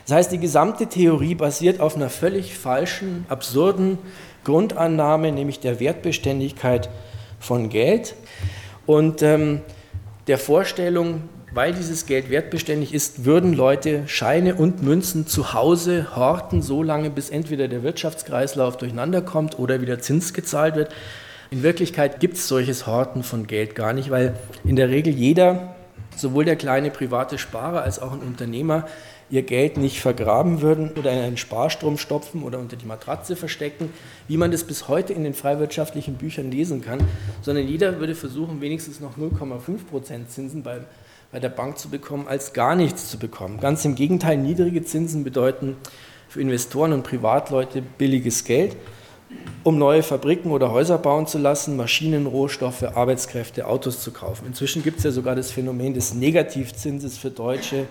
Das heißt, die gesamte Theorie basiert auf einer völlig falschen, absurden Grundannahme, nämlich der Wertbeständigkeit von Geld und ähm, der Vorstellung, weil dieses Geld wertbeständig ist, würden Leute Scheine und Münzen zu Hause horten, so lange, bis entweder der Wirtschaftskreislauf durcheinander kommt oder wieder Zins gezahlt wird. In Wirklichkeit gibt es solches Horten von Geld gar nicht, weil in der Regel jeder sowohl der kleine private Sparer als auch ein Unternehmer ihr Geld nicht vergraben würden oder in einen Sparstrom stopfen oder unter die Matratze verstecken, wie man das bis heute in den freiwirtschaftlichen Büchern lesen kann, sondern jeder würde versuchen, wenigstens noch 0,5% Zinsen bei, bei der Bank zu bekommen, als gar nichts zu bekommen. Ganz im Gegenteil, niedrige Zinsen bedeuten für Investoren und Privatleute billiges Geld um neue Fabriken oder Häuser bauen zu lassen, Maschinen, Rohstoffe, Arbeitskräfte, Autos zu kaufen. Inzwischen gibt es ja sogar das Phänomen des Negativzinses für deutsche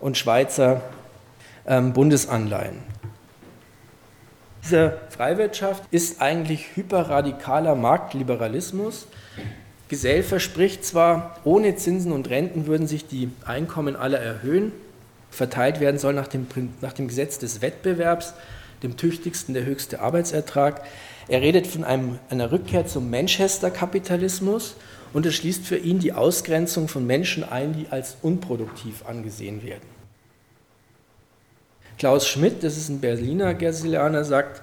und Schweizer ähm, Bundesanleihen. Diese Freiwirtschaft ist eigentlich hyperradikaler Marktliberalismus. Gesell verspricht zwar, ohne Zinsen und Renten würden sich die Einkommen aller erhöhen, verteilt werden soll nach dem, nach dem Gesetz des Wettbewerbs, dem tüchtigsten der höchste Arbeitsertrag. Er redet von einem, einer Rückkehr zum Manchester-Kapitalismus und es schließt für ihn die Ausgrenzung von Menschen ein, die als unproduktiv angesehen werden. Klaus Schmidt, das ist ein Berliner Gerselianer, sagt,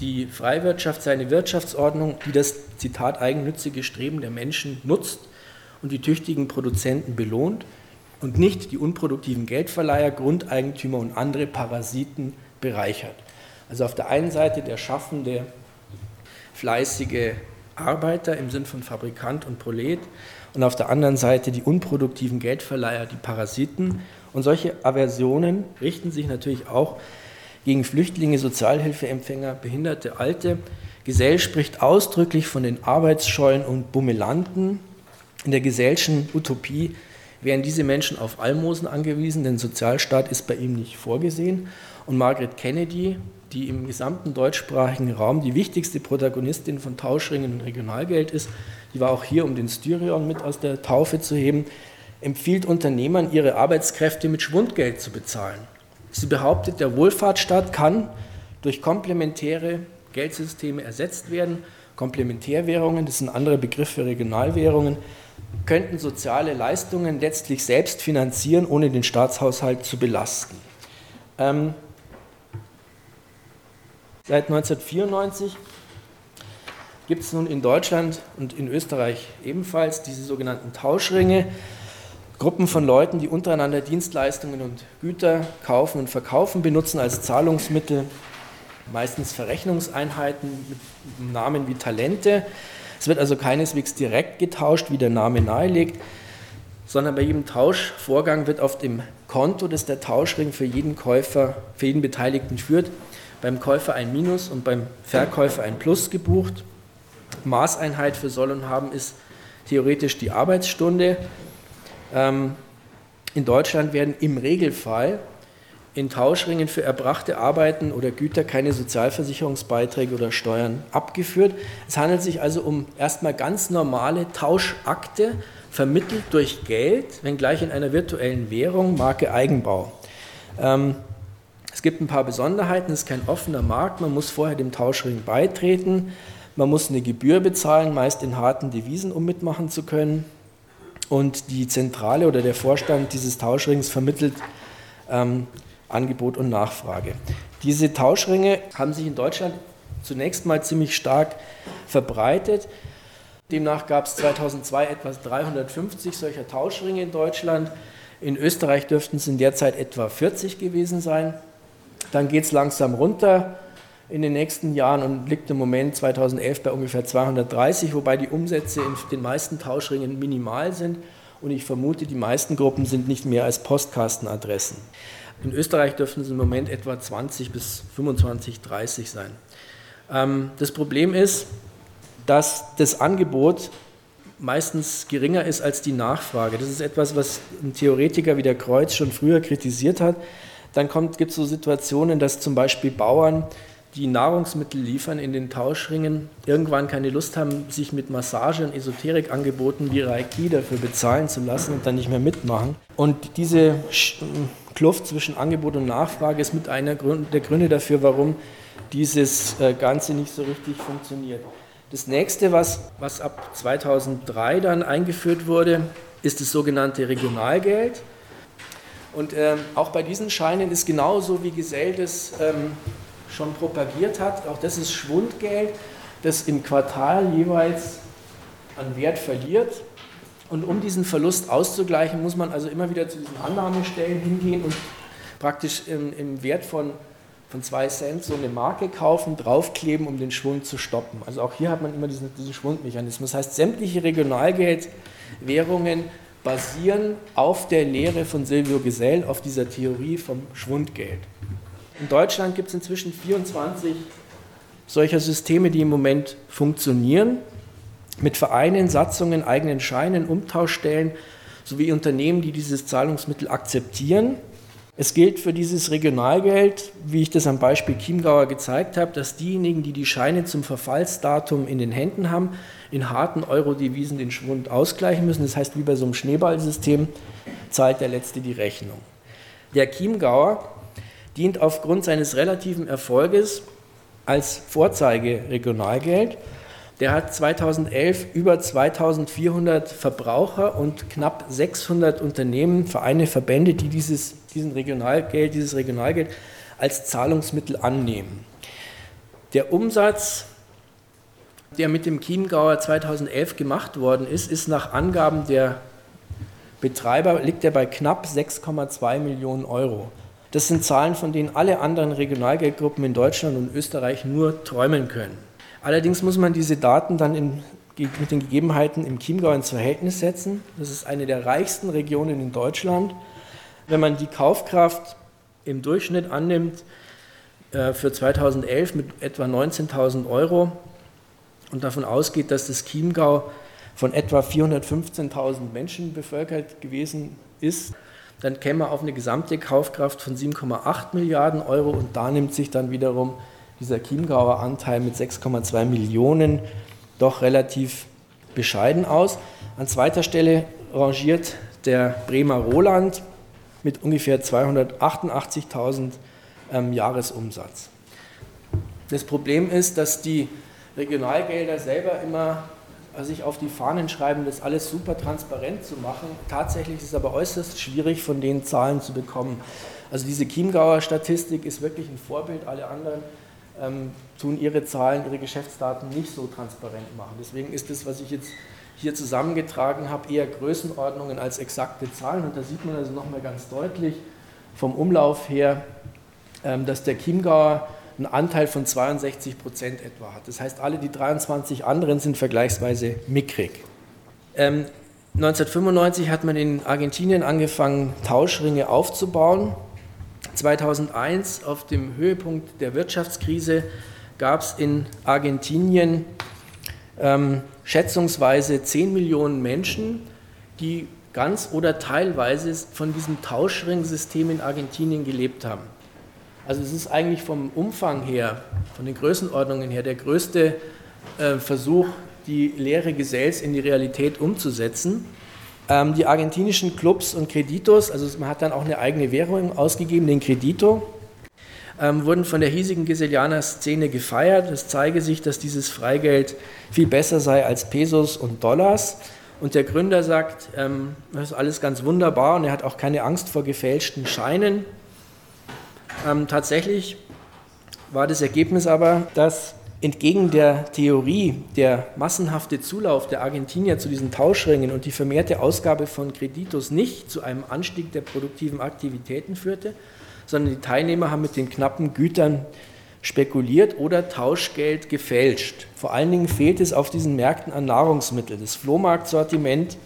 die Freiwirtschaft sei eine Wirtschaftsordnung, die das Zitat eigennützige Streben der Menschen nutzt und die tüchtigen Produzenten belohnt und nicht die unproduktiven Geldverleiher, Grundeigentümer und andere Parasiten bereichert. Also auf der einen Seite der schaffende, fleißige Arbeiter im Sinn von Fabrikant und Prolet und auf der anderen Seite die unproduktiven Geldverleiher, die Parasiten. Und solche Aversionen richten sich natürlich auch gegen Flüchtlinge, Sozialhilfeempfänger, Behinderte, Alte. Gesell spricht ausdrücklich von den Arbeitsscheuen und Bummelanten. In der gesellschen Utopie wären diese Menschen auf Almosen angewiesen, denn Sozialstaat ist bei ihm nicht vorgesehen. Und Margaret Kennedy, die im gesamten deutschsprachigen Raum die wichtigste Protagonistin von Tauschringen und Regionalgeld ist, die war auch hier, um den Styrion mit aus der Taufe zu heben, empfiehlt Unternehmern, ihre Arbeitskräfte mit Schwundgeld zu bezahlen. Sie behauptet, der Wohlfahrtsstaat kann durch komplementäre Geldsysteme ersetzt werden. Komplementärwährungen, das ist ein anderer Begriff für Regionalwährungen, könnten soziale Leistungen letztlich selbst finanzieren, ohne den Staatshaushalt zu belasten. Ähm, seit 1994 gibt es nun in Deutschland und in Österreich ebenfalls diese sogenannten Tauschringe. Gruppen von Leuten, die untereinander Dienstleistungen und Güter kaufen und verkaufen, benutzen als Zahlungsmittel meistens Verrechnungseinheiten mit Namen wie Talente. Es wird also keineswegs direkt getauscht, wie der Name nahelegt, sondern bei jedem Tauschvorgang wird auf dem Konto, das der Tauschring für jeden Käufer, für jeden Beteiligten führt, beim Käufer ein Minus und beim Verkäufer ein Plus gebucht. Maßeinheit für Soll und Haben ist theoretisch die Arbeitsstunde. Ähm, in Deutschland werden im Regelfall in Tauschringen für erbrachte Arbeiten oder Güter keine Sozialversicherungsbeiträge oder Steuern abgeführt. Es handelt sich also um erstmal ganz normale Tauschakte, vermittelt durch Geld, wenngleich in einer virtuellen Währung, Marke Eigenbau. Ähm, es gibt ein paar Besonderheiten, es ist kein offener Markt, man muss vorher dem Tauschring beitreten, man muss eine Gebühr bezahlen, meist in harten Devisen, um mitmachen zu können und die Zentrale oder der Vorstand dieses Tauschrings vermittelt ähm, Angebot und Nachfrage. Diese Tauschringe haben sich in Deutschland zunächst mal ziemlich stark verbreitet. Demnach gab es 2002 etwa 350 solcher Tauschringe in Deutschland. In Österreich dürften es in der Zeit etwa 40 gewesen sein. Dann geht es langsam runter in den nächsten Jahren und liegt im Moment 2011 bei ungefähr 230, wobei die Umsätze in den meisten Tauschringen minimal sind und ich vermute, die meisten Gruppen sind nicht mehr als Postkastenadressen. In Österreich dürften es im Moment etwa 20 bis 25, 30 sein. Ähm, das Problem ist, dass das Angebot meistens geringer ist als die Nachfrage. Das ist etwas, was ein Theoretiker wie der Kreuz schon früher kritisiert hat. Dann gibt es so Situationen, dass zum Beispiel Bauern die Nahrungsmittel liefern in den Tauschringen, irgendwann keine Lust haben, sich mit Massage- und Esoterikangeboten wie Reiki dafür bezahlen zu lassen und dann nicht mehr mitmachen. Und diese Kluft zwischen Angebot und Nachfrage ist mit einer der Gründe dafür, warum dieses äh, Ganze nicht so richtig funktioniert. Das nächste, was, was ab 2003 dann eingeführt wurde, ist das sogenannte Regionalgeld. Und ähm, auch bei diesen Scheinen ist genauso wie Gesell das ähm, schon propagiert hat. Auch das ist Schwundgeld, das im Quartal jeweils an Wert verliert. Und um diesen Verlust auszugleichen, muss man also immer wieder zu diesen Annahmestellen hingehen und praktisch im, im Wert von, von zwei Cent so eine Marke kaufen, draufkleben, um den Schwund zu stoppen. Also auch hier hat man immer diesen, diesen Schwundmechanismus. Das heißt, sämtliche Regionalgeldwährungen basieren auf der Lehre von Silvio Gesell, auf dieser Theorie vom Schwundgeld. In Deutschland gibt es inzwischen 24 solcher Systeme, die im Moment funktionieren, mit Vereinen, Satzungen, eigenen Scheinen, Umtauschstellen sowie Unternehmen, die dieses Zahlungsmittel akzeptieren. Es gilt für dieses Regionalgeld, wie ich das am Beispiel Chiemgauer gezeigt habe, dass diejenigen, die die Scheine zum Verfallsdatum in den Händen haben, in harten Euro-Devisen den Schwund ausgleichen müssen. Das heißt, wie bei so einem Schneeballsystem zahlt der Letzte die Rechnung. Der Chiemgauer dient aufgrund seines relativen Erfolges als Vorzeige-Regionalgeld. Der hat 2011 über 2400 Verbraucher und knapp 600 Unternehmen, Vereine, Verbände, die dieses, diesen Regionalgeld, dieses Regionalgeld als Zahlungsmittel annehmen. Der Umsatz, der mit dem Chiemgauer 2011 gemacht worden ist, ist nach Angaben der Betreiber, liegt er bei knapp 6,2 Millionen Euro. Das sind Zahlen, von denen alle anderen Regionalgeldgruppen in Deutschland und Österreich nur träumen können. Allerdings muss man diese Daten dann in, mit den Gegebenheiten im Chiemgau ins Verhältnis setzen. Das ist eine der reichsten Regionen in Deutschland. Wenn man die Kaufkraft im Durchschnitt annimmt äh, für 2011 mit etwa 19.000 Euro und davon ausgeht, dass das Chiemgau von etwa 415.000 Menschen bevölkert gewesen ist, dann käme man auf eine gesamte Kaufkraft von 7,8 Milliarden Euro und da nimmt sich dann wiederum dieser Chiemgauer Anteil mit 6,2 Millionen doch relativ bescheiden aus. An zweiter Stelle rangiert der Bremer Roland mit ungefähr 288.000 ähm, Jahresumsatz. Das Problem ist, dass die Regionalgelder selber immer sich auf die Fahnen schreiben, das alles super transparent zu machen. Tatsächlich ist es aber äußerst schwierig, von den Zahlen zu bekommen. Also diese Chiemgauer Statistik ist wirklich ein Vorbild. Alle anderen ähm, tun ihre Zahlen, ihre Geschäftsdaten nicht so transparent machen. Deswegen ist das, was ich jetzt hier zusammengetragen habe, eher Größenordnungen als exakte Zahlen. Und da sieht man also nochmal ganz deutlich vom Umlauf her, ähm, dass der Chiemgauer einen Anteil von 62 Prozent etwa hat. Das heißt, alle die 23 anderen sind vergleichsweise mickrig. Ähm, 1995 hat man in Argentinien angefangen, Tauschringe aufzubauen. 2001 auf dem Höhepunkt der Wirtschaftskrise gab es in Argentinien ähm, schätzungsweise 10 Millionen Menschen, die ganz oder teilweise von diesem Tauschring-System in Argentinien gelebt haben. Also es ist eigentlich vom Umfang her, von den Größenordnungen her, der größte äh, Versuch, die leere Gesells in die Realität umzusetzen. Ähm, die argentinischen Clubs und Kreditos, also man hat dann auch eine eigene Währung ausgegeben, den Kredito, ähm, wurden von der hiesigen Geselianer-Szene gefeiert. Es zeige sich, dass dieses Freigeld viel besser sei als Pesos und Dollars. Und der Gründer sagt, ähm, das ist alles ganz wunderbar und er hat auch keine Angst vor gefälschten Scheinen. Ähm, tatsächlich war das Ergebnis aber, dass entgegen der Theorie der massenhafte Zulauf der Argentinier zu diesen Tauschringen und die vermehrte Ausgabe von Kreditos nicht zu einem Anstieg der produktiven Aktivitäten führte, sondern die Teilnehmer haben mit den knappen Gütern spekuliert oder Tauschgeld gefälscht. Vor allen Dingen fehlt es auf diesen Märkten an Nahrungsmitteln. Das Flohmarktsortiment,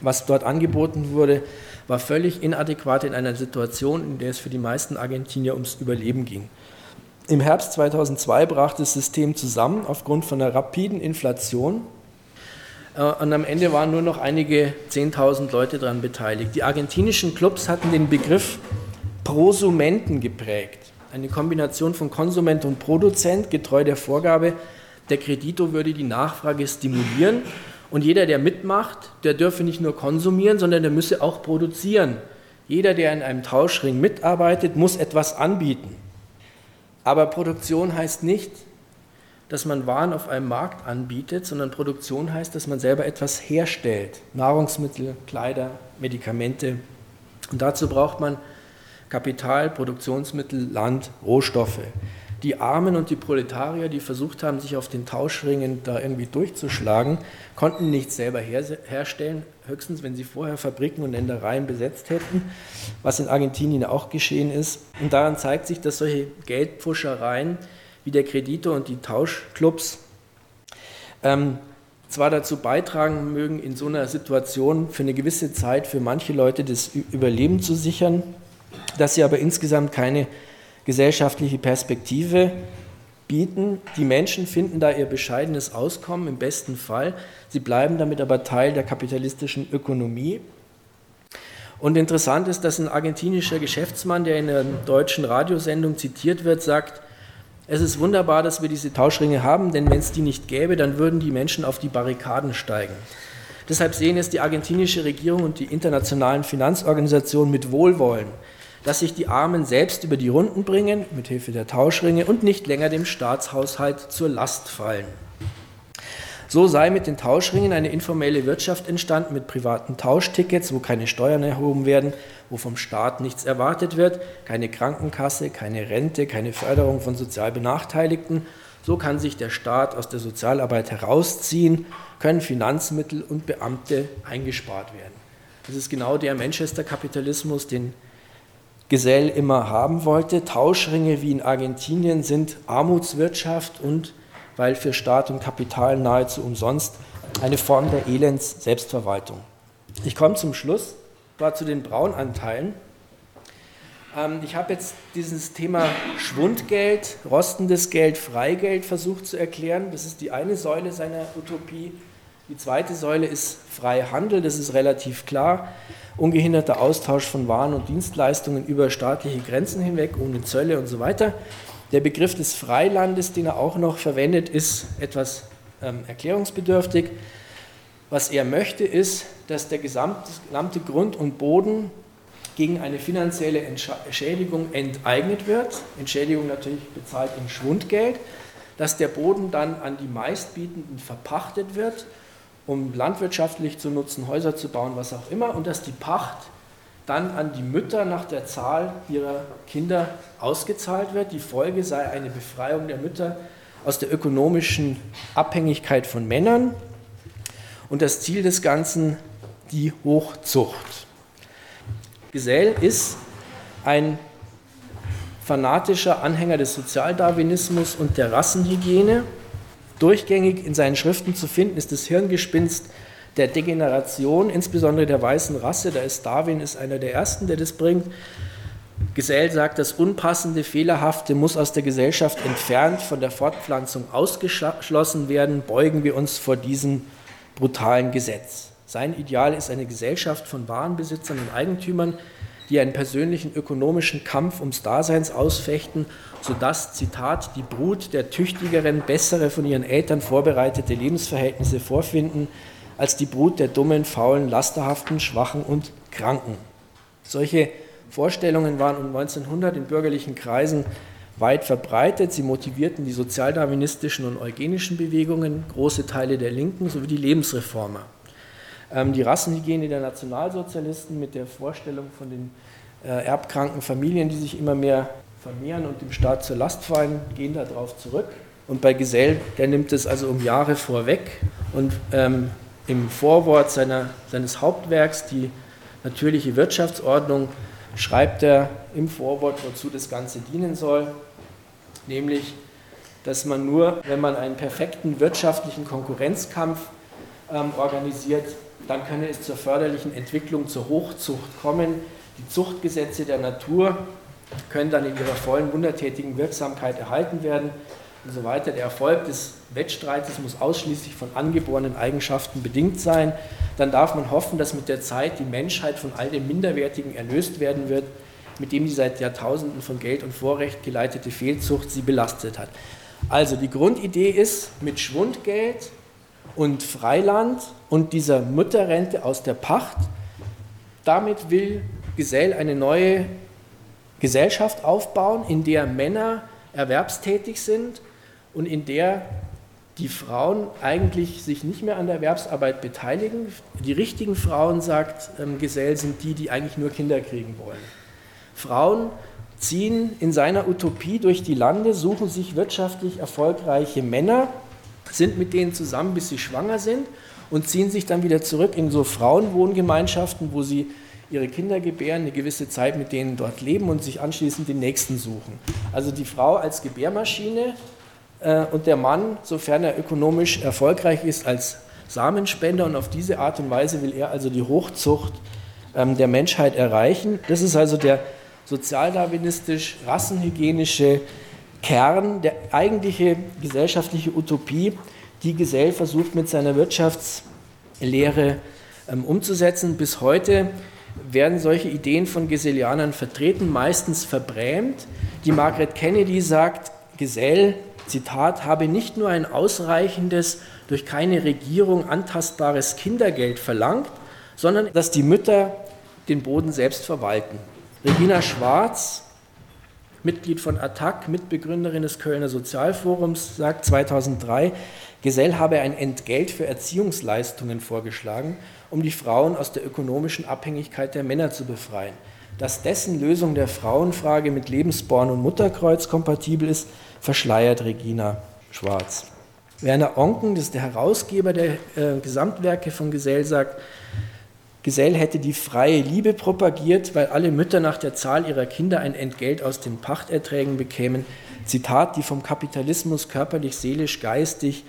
was dort angeboten wurde, war völlig inadäquat in einer Situation, in der es für die meisten Argentinier ums Überleben ging. Im Herbst 2002 brach das System zusammen aufgrund von einer rapiden Inflation. Äh, und am Ende waren nur noch einige 10.000 Leute daran beteiligt. Die argentinischen Clubs hatten den Begriff Prosumenten geprägt. Eine Kombination von Konsument und Produzent, getreu der Vorgabe, der Kredito würde die Nachfrage stimulieren und jeder, der mitmacht, der dürfe nicht nur konsumieren, sondern der müsse auch produzieren. Jeder, der in einem Tauschring mitarbeitet, muss etwas anbieten. Aber Produktion heißt nicht, dass man Waren auf einem Markt anbietet, sondern Produktion heißt, dass man selber etwas herstellt. Nahrungsmittel, Kleider, Medikamente. Und dazu braucht man Kapital, Produktionsmittel, Land, Rohstoffe die Armen und die Proletarier, die versucht haben, sich auf den Tauschringen da irgendwie durchzuschlagen, konnten nichts selber her herstellen, höchstens wenn sie vorher Fabriken und Ländereien besetzt hätten, was in Argentinien auch geschehen ist. Und daran zeigt sich, dass solche Geldpfuschereien wie der Kredito und die Tauschclubs ähm, zwar dazu beitragen mögen, in so einer Situation für eine gewisse Zeit für manche Leute das Überleben zu sichern, dass sie aber insgesamt keine gesellschaftliche Perspektive bieten. Die Menschen finden da ihr bescheidenes Auskommen im besten Fall. Sie bleiben damit aber Teil der kapitalistischen Ökonomie. Und interessant ist, dass ein argentinischer Geschäftsmann, der in einer deutschen Radiosendung zitiert wird, sagt, es ist wunderbar, dass wir diese Tauschringe haben, denn wenn es die nicht gäbe, dann würden die Menschen auf die Barrikaden steigen. Deshalb sehen es die argentinische Regierung und die internationalen Finanzorganisationen mit Wohlwollen dass sich die Armen selbst über die Runden bringen, mit Hilfe der Tauschringe, und nicht länger dem Staatshaushalt zur Last fallen. So sei mit den Tauschringen eine informelle Wirtschaft entstanden mit privaten Tauschtickets, wo keine Steuern erhoben werden, wo vom Staat nichts erwartet wird, keine Krankenkasse, keine Rente, keine Förderung von sozial Benachteiligten. So kann sich der Staat aus der Sozialarbeit herausziehen, können Finanzmittel und Beamte eingespart werden. Das ist genau der Manchester-Kapitalismus, den Gesell immer haben wollte. Tauschringe wie in Argentinien sind Armutswirtschaft und, weil für Staat und Kapital nahezu umsonst, eine Form der Elends-Selbstverwaltung. Ich komme zum Schluss, war zu den Braunanteilen. Ähm, ich habe jetzt dieses Thema Schwundgeld, rostendes Geld, Freigeld versucht zu erklären. Das ist die eine Säule seiner Utopie. Die zweite Säule ist Freihandel, das ist relativ klar ungehinderter Austausch von Waren und Dienstleistungen über staatliche Grenzen hinweg, ohne Zölle und so weiter. Der Begriff des Freilandes, den er auch noch verwendet, ist etwas ähm, erklärungsbedürftig. Was er möchte, ist, dass der gesamte, gesamte Grund und Boden gegen eine finanzielle Entschädigung enteignet wird, Entschädigung natürlich bezahlt in Schwundgeld, dass der Boden dann an die meistbietenden verpachtet wird, um landwirtschaftlich zu nutzen, Häuser zu bauen, was auch immer, und dass die Pacht dann an die Mütter nach der Zahl ihrer Kinder ausgezahlt wird. Die Folge sei eine Befreiung der Mütter aus der ökonomischen Abhängigkeit von Männern und das Ziel des Ganzen die Hochzucht. Gesell ist ein fanatischer Anhänger des Sozialdarwinismus und der Rassenhygiene. Durchgängig in seinen Schriften zu finden ist das Hirngespinst der Degeneration, insbesondere der weißen Rasse. Da ist Darwin ist einer der ersten, der das bringt. Gesell sagt, das Unpassende, Fehlerhafte muss aus der Gesellschaft entfernt, von der Fortpflanzung ausgeschlossen werden. Beugen wir uns vor diesem brutalen Gesetz. Sein Ideal ist eine Gesellschaft von Warenbesitzern und Eigentümern, die einen persönlichen ökonomischen Kampf ums Daseins ausfechten, sodass, Zitat, die Brut der tüchtigeren, bessere, von ihren Eltern vorbereitete Lebensverhältnisse vorfinden, als die Brut der dummen, faulen, lasterhaften, schwachen und Kranken. Solche Vorstellungen waren um 1900 in bürgerlichen Kreisen weit verbreitet. Sie motivierten die sozialdarwinistischen und eugenischen Bewegungen, große Teile der Linken sowie die Lebensreformer. Ähm, die Rassenhygiene der Nationalsozialisten mit der Vorstellung von den äh, erbkranken Familien, die sich immer mehr vermehren und dem Staat zur Last fallen, gehen darauf zurück. Und bei Gesell, der nimmt es also um Jahre vorweg und ähm, im Vorwort seiner, seines Hauptwerks, die natürliche Wirtschaftsordnung, schreibt er im Vorwort, wozu das Ganze dienen soll, nämlich, dass man nur, wenn man einen perfekten wirtschaftlichen Konkurrenzkampf ähm, organisiert, dann könne es zur förderlichen Entwicklung zur Hochzucht kommen. Die Zuchtgesetze der Natur können dann in ihrer vollen wundertätigen Wirksamkeit erhalten werden und so weiter. Der Erfolg des Wettstreites muss ausschließlich von angeborenen Eigenschaften bedingt sein. Dann darf man hoffen, dass mit der Zeit die Menschheit von all dem Minderwertigen erlöst werden wird, mit dem die seit Jahrtausenden von Geld und Vorrecht geleitete Fehlzucht sie belastet hat. Also die Grundidee ist, mit Schwundgeld und Freiland und dieser Mutterrente aus der Pacht, damit will Gesell eine neue Gesellschaft aufbauen, in der Männer erwerbstätig sind und in der die Frauen eigentlich sich nicht mehr an der Erwerbsarbeit beteiligen. Die richtigen Frauen, sagt ähm, Gesell, sind die, die eigentlich nur Kinder kriegen wollen. Frauen ziehen in seiner Utopie durch die Lande, suchen sich wirtschaftlich erfolgreiche Männer, sind mit denen zusammen, bis sie schwanger sind und ziehen sich dann wieder zurück in so Frauenwohngemeinschaften, wo sie ihre Kinder gebären, eine gewisse Zeit mit denen dort leben und sich anschließend den nächsten suchen. Also die Frau als Gebärmaschine äh, und der Mann, sofern er ökonomisch erfolgreich ist, als Samenspender und auf diese Art und Weise will er also die Hochzucht ähm, der Menschheit erreichen. Das ist also der sozialdarwinistisch-rassenhygienische Kern, der eigentliche gesellschaftliche Utopie, die Gesell versucht mit seiner Wirtschaftslehre ähm, umzusetzen. Bis heute werden solche Ideen von Gesellianern vertreten, meistens verbrämt. Die Margaret Kennedy sagt, Gesell, Zitat, habe nicht nur ein ausreichendes, durch keine Regierung antastbares Kindergeld verlangt, sondern dass die Mütter den Boden selbst verwalten. Regina Schwarz, Mitglied von ATTAC, Mitbegründerin des Kölner Sozialforums, sagt 2003, Gesell habe ein Entgelt für Erziehungsleistungen vorgeschlagen, um die Frauen aus der ökonomischen Abhängigkeit der Männer zu befreien. Dass dessen Lösung der Frauenfrage mit Lebensborn und Mutterkreuz kompatibel ist, verschleiert Regina Schwarz. Werner Onken, das ist der Herausgeber der äh, Gesamtwerke von Gesell, sagt, Gesell hätte die freie Liebe propagiert, weil alle Mütter nach der Zahl ihrer Kinder ein Entgelt aus den Pachterträgen bekämen. Zitat, die vom Kapitalismus körperlich, seelisch, geistig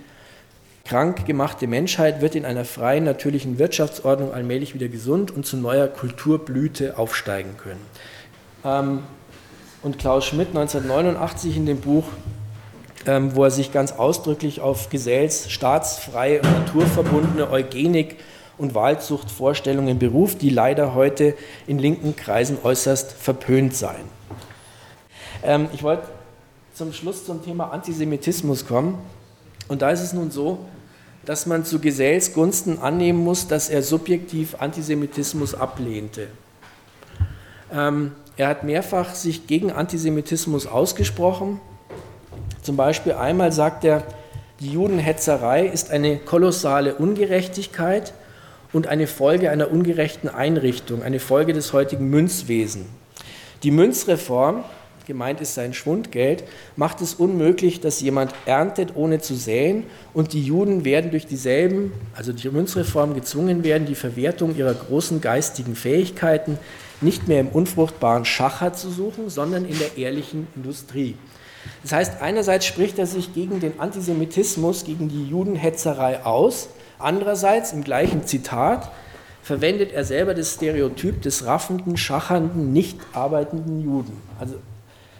krank gemachte Menschheit wird in einer freien, natürlichen Wirtschaftsordnung allmählich wieder gesund und zu neuer Kulturblüte aufsteigen können. Ähm, und Klaus Schmidt 1989 in dem Buch, ähm, wo er sich ganz ausdrücklich auf Gesells staatsfreie und naturverbundene Eugenik und Wahlzuchtvorstellungen beruft, die leider heute in linken Kreisen äußerst verpönt seien. Ähm, ich wollte zum Schluss zum Thema Antisemitismus kommen. Und da ist es nun so, dass man zu Gesells Gunsten annehmen muss, dass er subjektiv Antisemitismus ablehnte. Ähm, er hat mehrfach sich gegen Antisemitismus ausgesprochen. Zum Beispiel einmal sagt er, die Judenhetzerei ist eine kolossale Ungerechtigkeit und eine Folge einer ungerechten Einrichtung, eine Folge des heutigen Münzwesens. Die Münzreform, gemeint ist sein Schwundgeld, macht es unmöglich, dass jemand erntet, ohne zu säen, und die Juden werden durch dieselben, also die Münzreform, gezwungen werden, die Verwertung ihrer großen geistigen Fähigkeiten nicht mehr im unfruchtbaren Schacher zu suchen, sondern in der ehrlichen Industrie. Das heißt, einerseits spricht er sich gegen den Antisemitismus, gegen die Judenhetzerei aus, andererseits im gleichen Zitat verwendet er selber das Stereotyp des raffenden, schachernden, nicht arbeitenden Juden. Also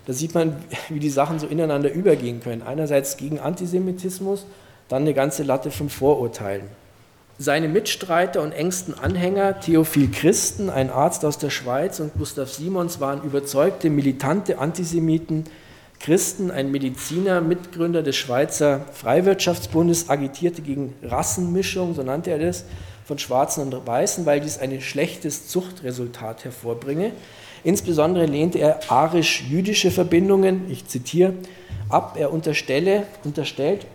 da sieht man, wie die Sachen so ineinander übergehen können. Einerseits gegen Antisemitismus, dann eine ganze Latte von Vorurteilen. Seine Mitstreiter und engsten Anhänger, Theophil Christen, ein Arzt aus der Schweiz, und Gustav Simons waren überzeugte, militante Antisemiten. Christen, ein Mediziner, Mitgründer des Schweizer Freiwirtschaftsbundes, agitierte gegen Rassenmischung, so nannte er das, von Schwarzen und Weißen, weil dies ein schlechtes Zuchtresultat hervorbringe. Insbesondere lehnte er arisch-jüdische Verbindungen, ich zitiere, ab. Er unterstelle, unterstellt,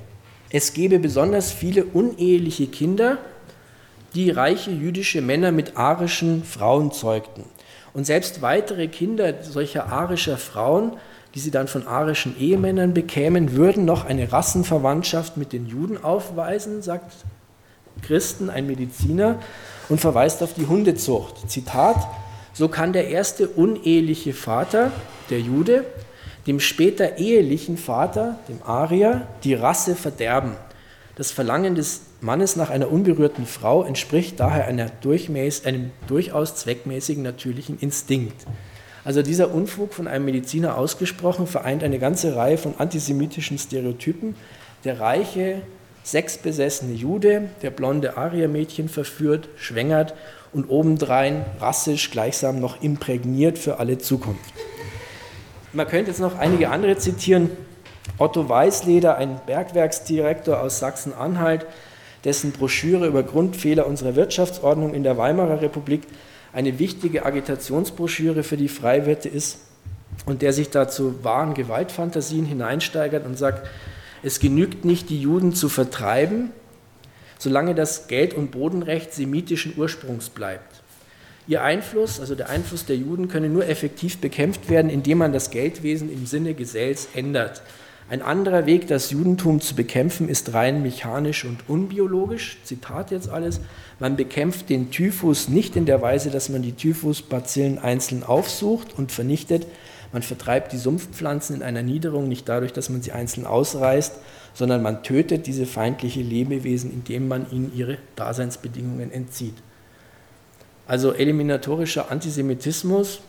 es gebe besonders viele uneheliche Kinder, die reiche jüdische Männer mit arischen Frauen zeugten. Und selbst weitere Kinder solcher arischer Frauen, die sie dann von arischen Ehemännern bekämen, würden noch eine Rassenverwandtschaft mit den Juden aufweisen, sagt Christen, ein Mediziner, und verweist auf die Hundezucht. Zitat, so kann der erste uneheliche Vater, der Jude, dem später ehelichen Vater, dem Arier, die Rasse verderben. Das Verlangen des Mannes nach einer unberührten Frau entspricht daher einem durchaus zweckmäßigen natürlichen Instinkt. Also dieser Unfug von einem Mediziner ausgesprochen vereint eine ganze Reihe von antisemitischen Stereotypen. Der reiche, sexbesessene Jude, der blonde Ariermädchen verführt, schwängert und obendrein rassisch gleichsam noch imprägniert für alle Zukunft. Man könnte jetzt noch einige andere zitieren. Otto Weißleder, ein Bergwerksdirektor aus Sachsen-Anhalt, dessen Broschüre über Grundfehler unserer Wirtschaftsordnung in der Weimarer Republik eine wichtige Agitationsbroschüre für die Freiwirte ist und der sich dazu wahren Gewaltfantasien hineinsteigert und sagt, es genügt nicht, die Juden zu vertreiben, solange das Geld- und Bodenrecht semitischen Ursprungs bleibt. Ihr Einfluss, also der Einfluss der Juden, könne nur effektiv bekämpft werden, indem man das Geldwesen im Sinne Gesells ändert. Ein anderer Weg, das Judentum zu bekämpfen, ist rein mechanisch und unbiologisch. Zitat jetzt alles. Man bekämpft den Typhus nicht in der Weise, dass man die Typhusbazillen einzeln aufsucht und vernichtet. Man vertreibt die Sumpfpflanzen in einer Niederung nicht dadurch, dass man sie einzeln ausreißt, sondern man tötet diese feindliche Lebewesen, indem man ihnen ihre Daseinsbedingungen entzieht. Also eliminatorischer Antisemitismus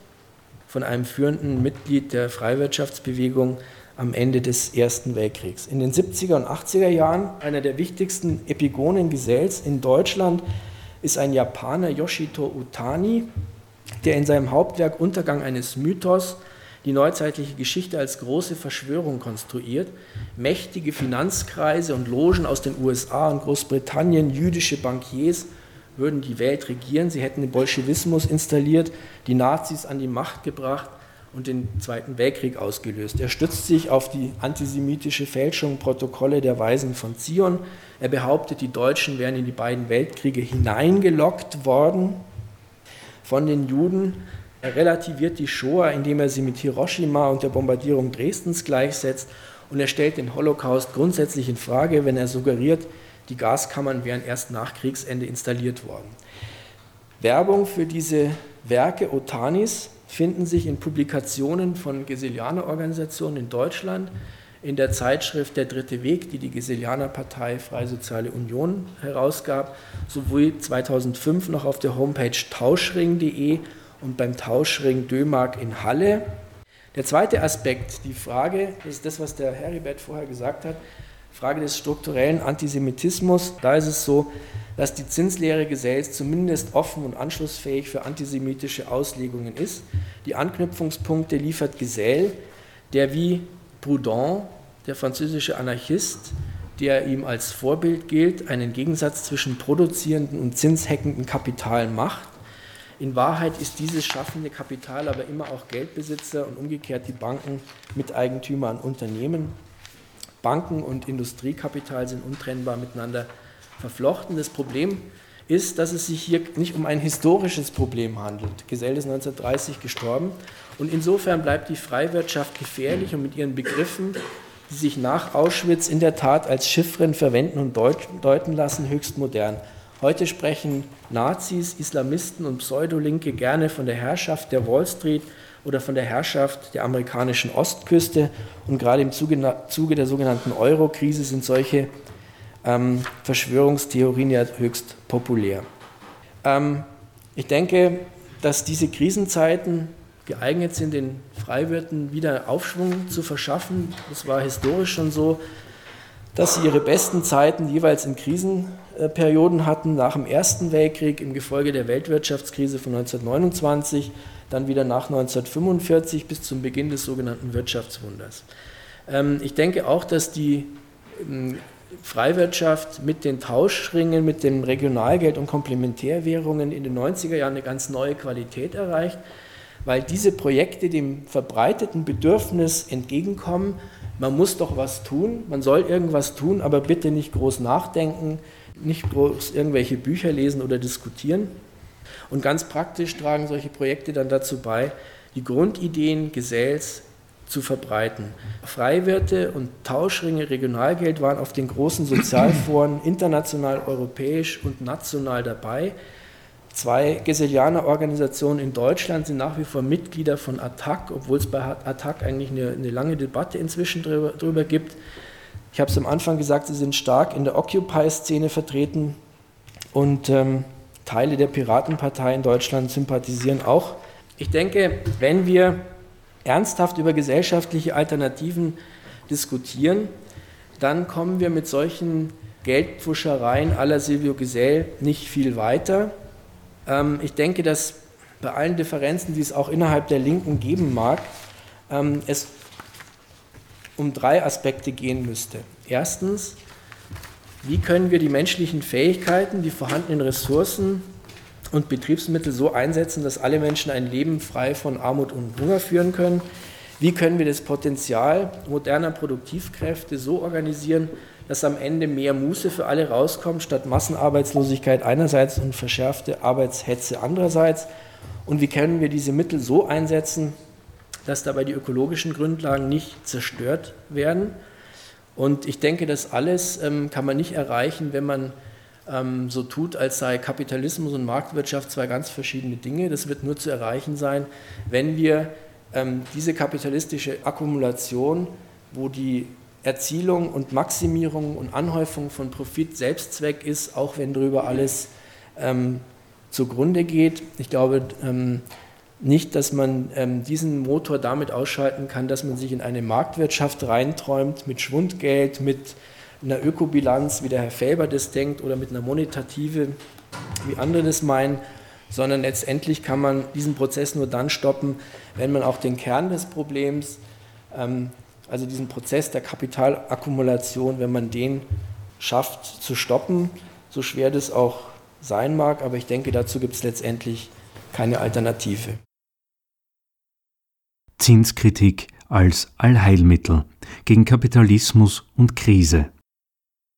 von einem führenden Mitglied der Freiwirtschaftsbewegung am Ende des Ersten Weltkriegs. In den 70er und 80er Jahren, einer der wichtigsten Epigonen Gesells in Deutschland, ist ein Japaner, Yoshito Utani, der in seinem Hauptwerk Untergang eines Mythos die neuzeitliche Geschichte als große Verschwörung konstruiert. Mächtige Finanzkreise und Logen aus den USA und Großbritannien, jüdische Bankiers würden die Welt regieren. Sie hätten den Bolschewismus installiert, die Nazis an die Macht gebracht und den Zweiten Weltkrieg ausgelöst. Er stützt sich auf die antisemitische Fälschung Protokolle der Weisen von Zion. Er behauptet, die Deutschen wären in die beiden Weltkriege hineingelockt worden von den Juden. Er relativiert die Shoah, indem er sie mit Hiroshima und der Bombardierung Dresdens gleichsetzt und er stellt den Holocaust grundsätzlich in Frage, wenn er suggeriert, die Gaskammern wären erst nach Kriegsende installiert worden. Werbung für diese Werke Otanis finden sich in Publikationen von Gesilianer-Organisationen in Deutschland, in der Zeitschrift Der Dritte Weg, die die Gesilianer-Partei Freie Soziale Union herausgab, sowohl 2005 noch auf der Homepage tauschring.de und beim Tauschring Dömark in Halle. Der zweite Aspekt, die Frage, das ist das, was der Heribert vorher gesagt hat, Frage des strukturellen Antisemitismus. Da ist es so, dass die Zinslehre Gesells zumindest offen und anschlussfähig für antisemitische Auslegungen ist. Die Anknüpfungspunkte liefert Gesell, der wie Proudhon, der französische Anarchist, der ihm als Vorbild gilt, einen Gegensatz zwischen produzierenden und zinsheckenden Kapital macht In Wahrheit ist dieses schaffende Kapital aber immer auch Geldbesitzer und umgekehrt die Banken Miteigentümer an Unternehmen. Banken und Industriekapital sind untrennbar miteinander verflochten. Das Problem ist, dass es sich hier nicht um ein historisches Problem handelt. Gesell ist 1930 gestorben und insofern bleibt die Freiwirtschaft gefährlich und mit ihren Begriffen, die sich nach Auschwitz in der Tat als Chiffren verwenden und deuten lassen, höchst modern. Heute sprechen Nazis, Islamisten und Pseudolinke gerne von der Herrschaft der Wall Street oder von der Herrschaft der amerikanischen Ostküste. Und gerade im Zuge, Zuge der sogenannten Euro-Krise sind solche ähm, Verschwörungstheorien ja höchst populär. Ähm, ich denke, dass diese Krisenzeiten geeignet sind, den Freiwirten wieder Aufschwung zu verschaffen. Das war historisch schon so, dass sie ihre besten Zeiten jeweils in Krisenperioden hatten, nach dem Ersten Weltkrieg im Gefolge der Weltwirtschaftskrise von 1929, dann wieder nach 1945 bis zum Beginn des sogenannten Wirtschaftswunders. Ähm, ich denke auch, dass die ähm, Freiwirtschaft mit den Tauschringen, mit dem Regionalgeld und Komplementärwährungen in den 90er Jahren eine ganz neue Qualität erreicht, weil diese Projekte dem verbreiteten Bedürfnis entgegenkommen, man muss doch was tun, man soll irgendwas tun, aber bitte nicht groß nachdenken, nicht groß irgendwelche Bücher lesen oder diskutieren. Und ganz praktisch tragen solche Projekte dann dazu bei, die Grundideen Gesells zu verbreiten. Freiwirte und Tauschringe Regionalgeld waren auf den großen Sozialforen international, europäisch und national dabei. Zwei Geselianer-Organisationen in Deutschland sind nach wie vor Mitglieder von ATTAC, obwohl es bei ATTAC eigentlich eine, eine lange Debatte inzwischen darüber, darüber gibt. Ich habe es am Anfang gesagt, sie sind stark in der Occupy-Szene vertreten und ähm, Teile der Piratenpartei in Deutschland sympathisieren auch. Ich denke, wenn wir ernsthaft über gesellschaftliche Alternativen diskutieren, dann kommen wir mit solchen Geldpfuschereien aller Silvio Gesell nicht viel weiter. Ähm, ich denke, dass bei allen Differenzen, die es auch innerhalb der Linken geben mag, ähm, es um drei Aspekte gehen müsste. Erstens, wie können wir die menschlichen Fähigkeiten, die vorhandenen Ressourcen und Betriebsmittel so einsetzen, dass alle Menschen ein Leben frei von Armut und Hunger führen können? Wie können wir das Potenzial moderner Produktivkräfte so organisieren, dass am Ende mehr Muße für alle rauskommt, statt Massenarbeitslosigkeit einerseits und verschärfte Arbeitshetze andererseits? Und wie können wir diese Mittel so einsetzen, dass dabei die ökologischen Grundlagen nicht zerstört werden? Und ich denke, das alles ähm, kann man nicht erreichen, wenn man ähm, so tut, als sei Kapitalismus und Marktwirtschaft zwei ganz verschiedene Dinge. Das wird nur zu erreichen sein, wenn wir ähm, diese kapitalistische Akkumulation, wo die Erzielung und Maximierung und Anhäufung von Profit Selbstzweck ist, auch wenn darüber alles ähm, zugrunde geht. Ich glaube ähm, nicht, dass man ähm, diesen Motor damit ausschalten kann, dass man sich in eine Marktwirtschaft reinträumt mit Schwundgeld, mit einer Ökobilanz, wie der Herr Felber das denkt, oder mit einer Monetative, wie andere das meinen, sondern letztendlich kann man diesen Prozess nur dann stoppen, wenn man auch den Kern des Problems ähm, also diesen Prozess der Kapitalakkumulation, wenn man den schafft zu stoppen, so schwer das auch sein mag, aber ich denke, dazu gibt es letztendlich keine Alternative. Zinskritik als Allheilmittel gegen Kapitalismus und Krise.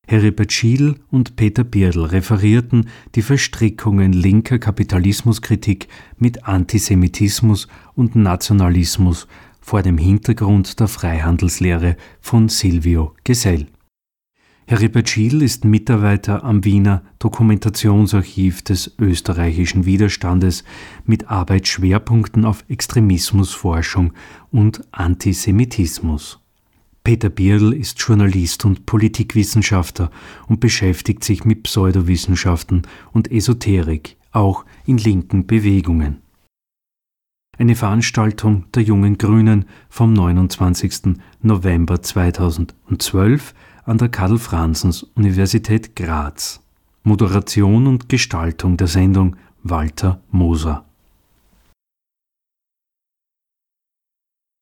Heribert Schiedl und Peter Birdl referierten die Verstrickungen linker Kapitalismuskritik mit Antisemitismus und Nationalismus vor dem Hintergrund der Freihandelslehre von Silvio Gesell. Heribert Schiedl ist Mitarbeiter am Wiener Dokumentationsarchiv des österreichischen Widerstandes mit Arbeitsschwerpunkten auf Extremismusforschung und Antisemitismus. Peter Bierl ist Journalist und Politikwissenschaftler und beschäftigt sich mit Pseudowissenschaften und Esoterik, auch in linken Bewegungen eine Veranstaltung der Jungen Grünen vom 29. November 2012 an der Karl-Franzens-Universität Graz. Moderation und Gestaltung der Sendung Walter Moser.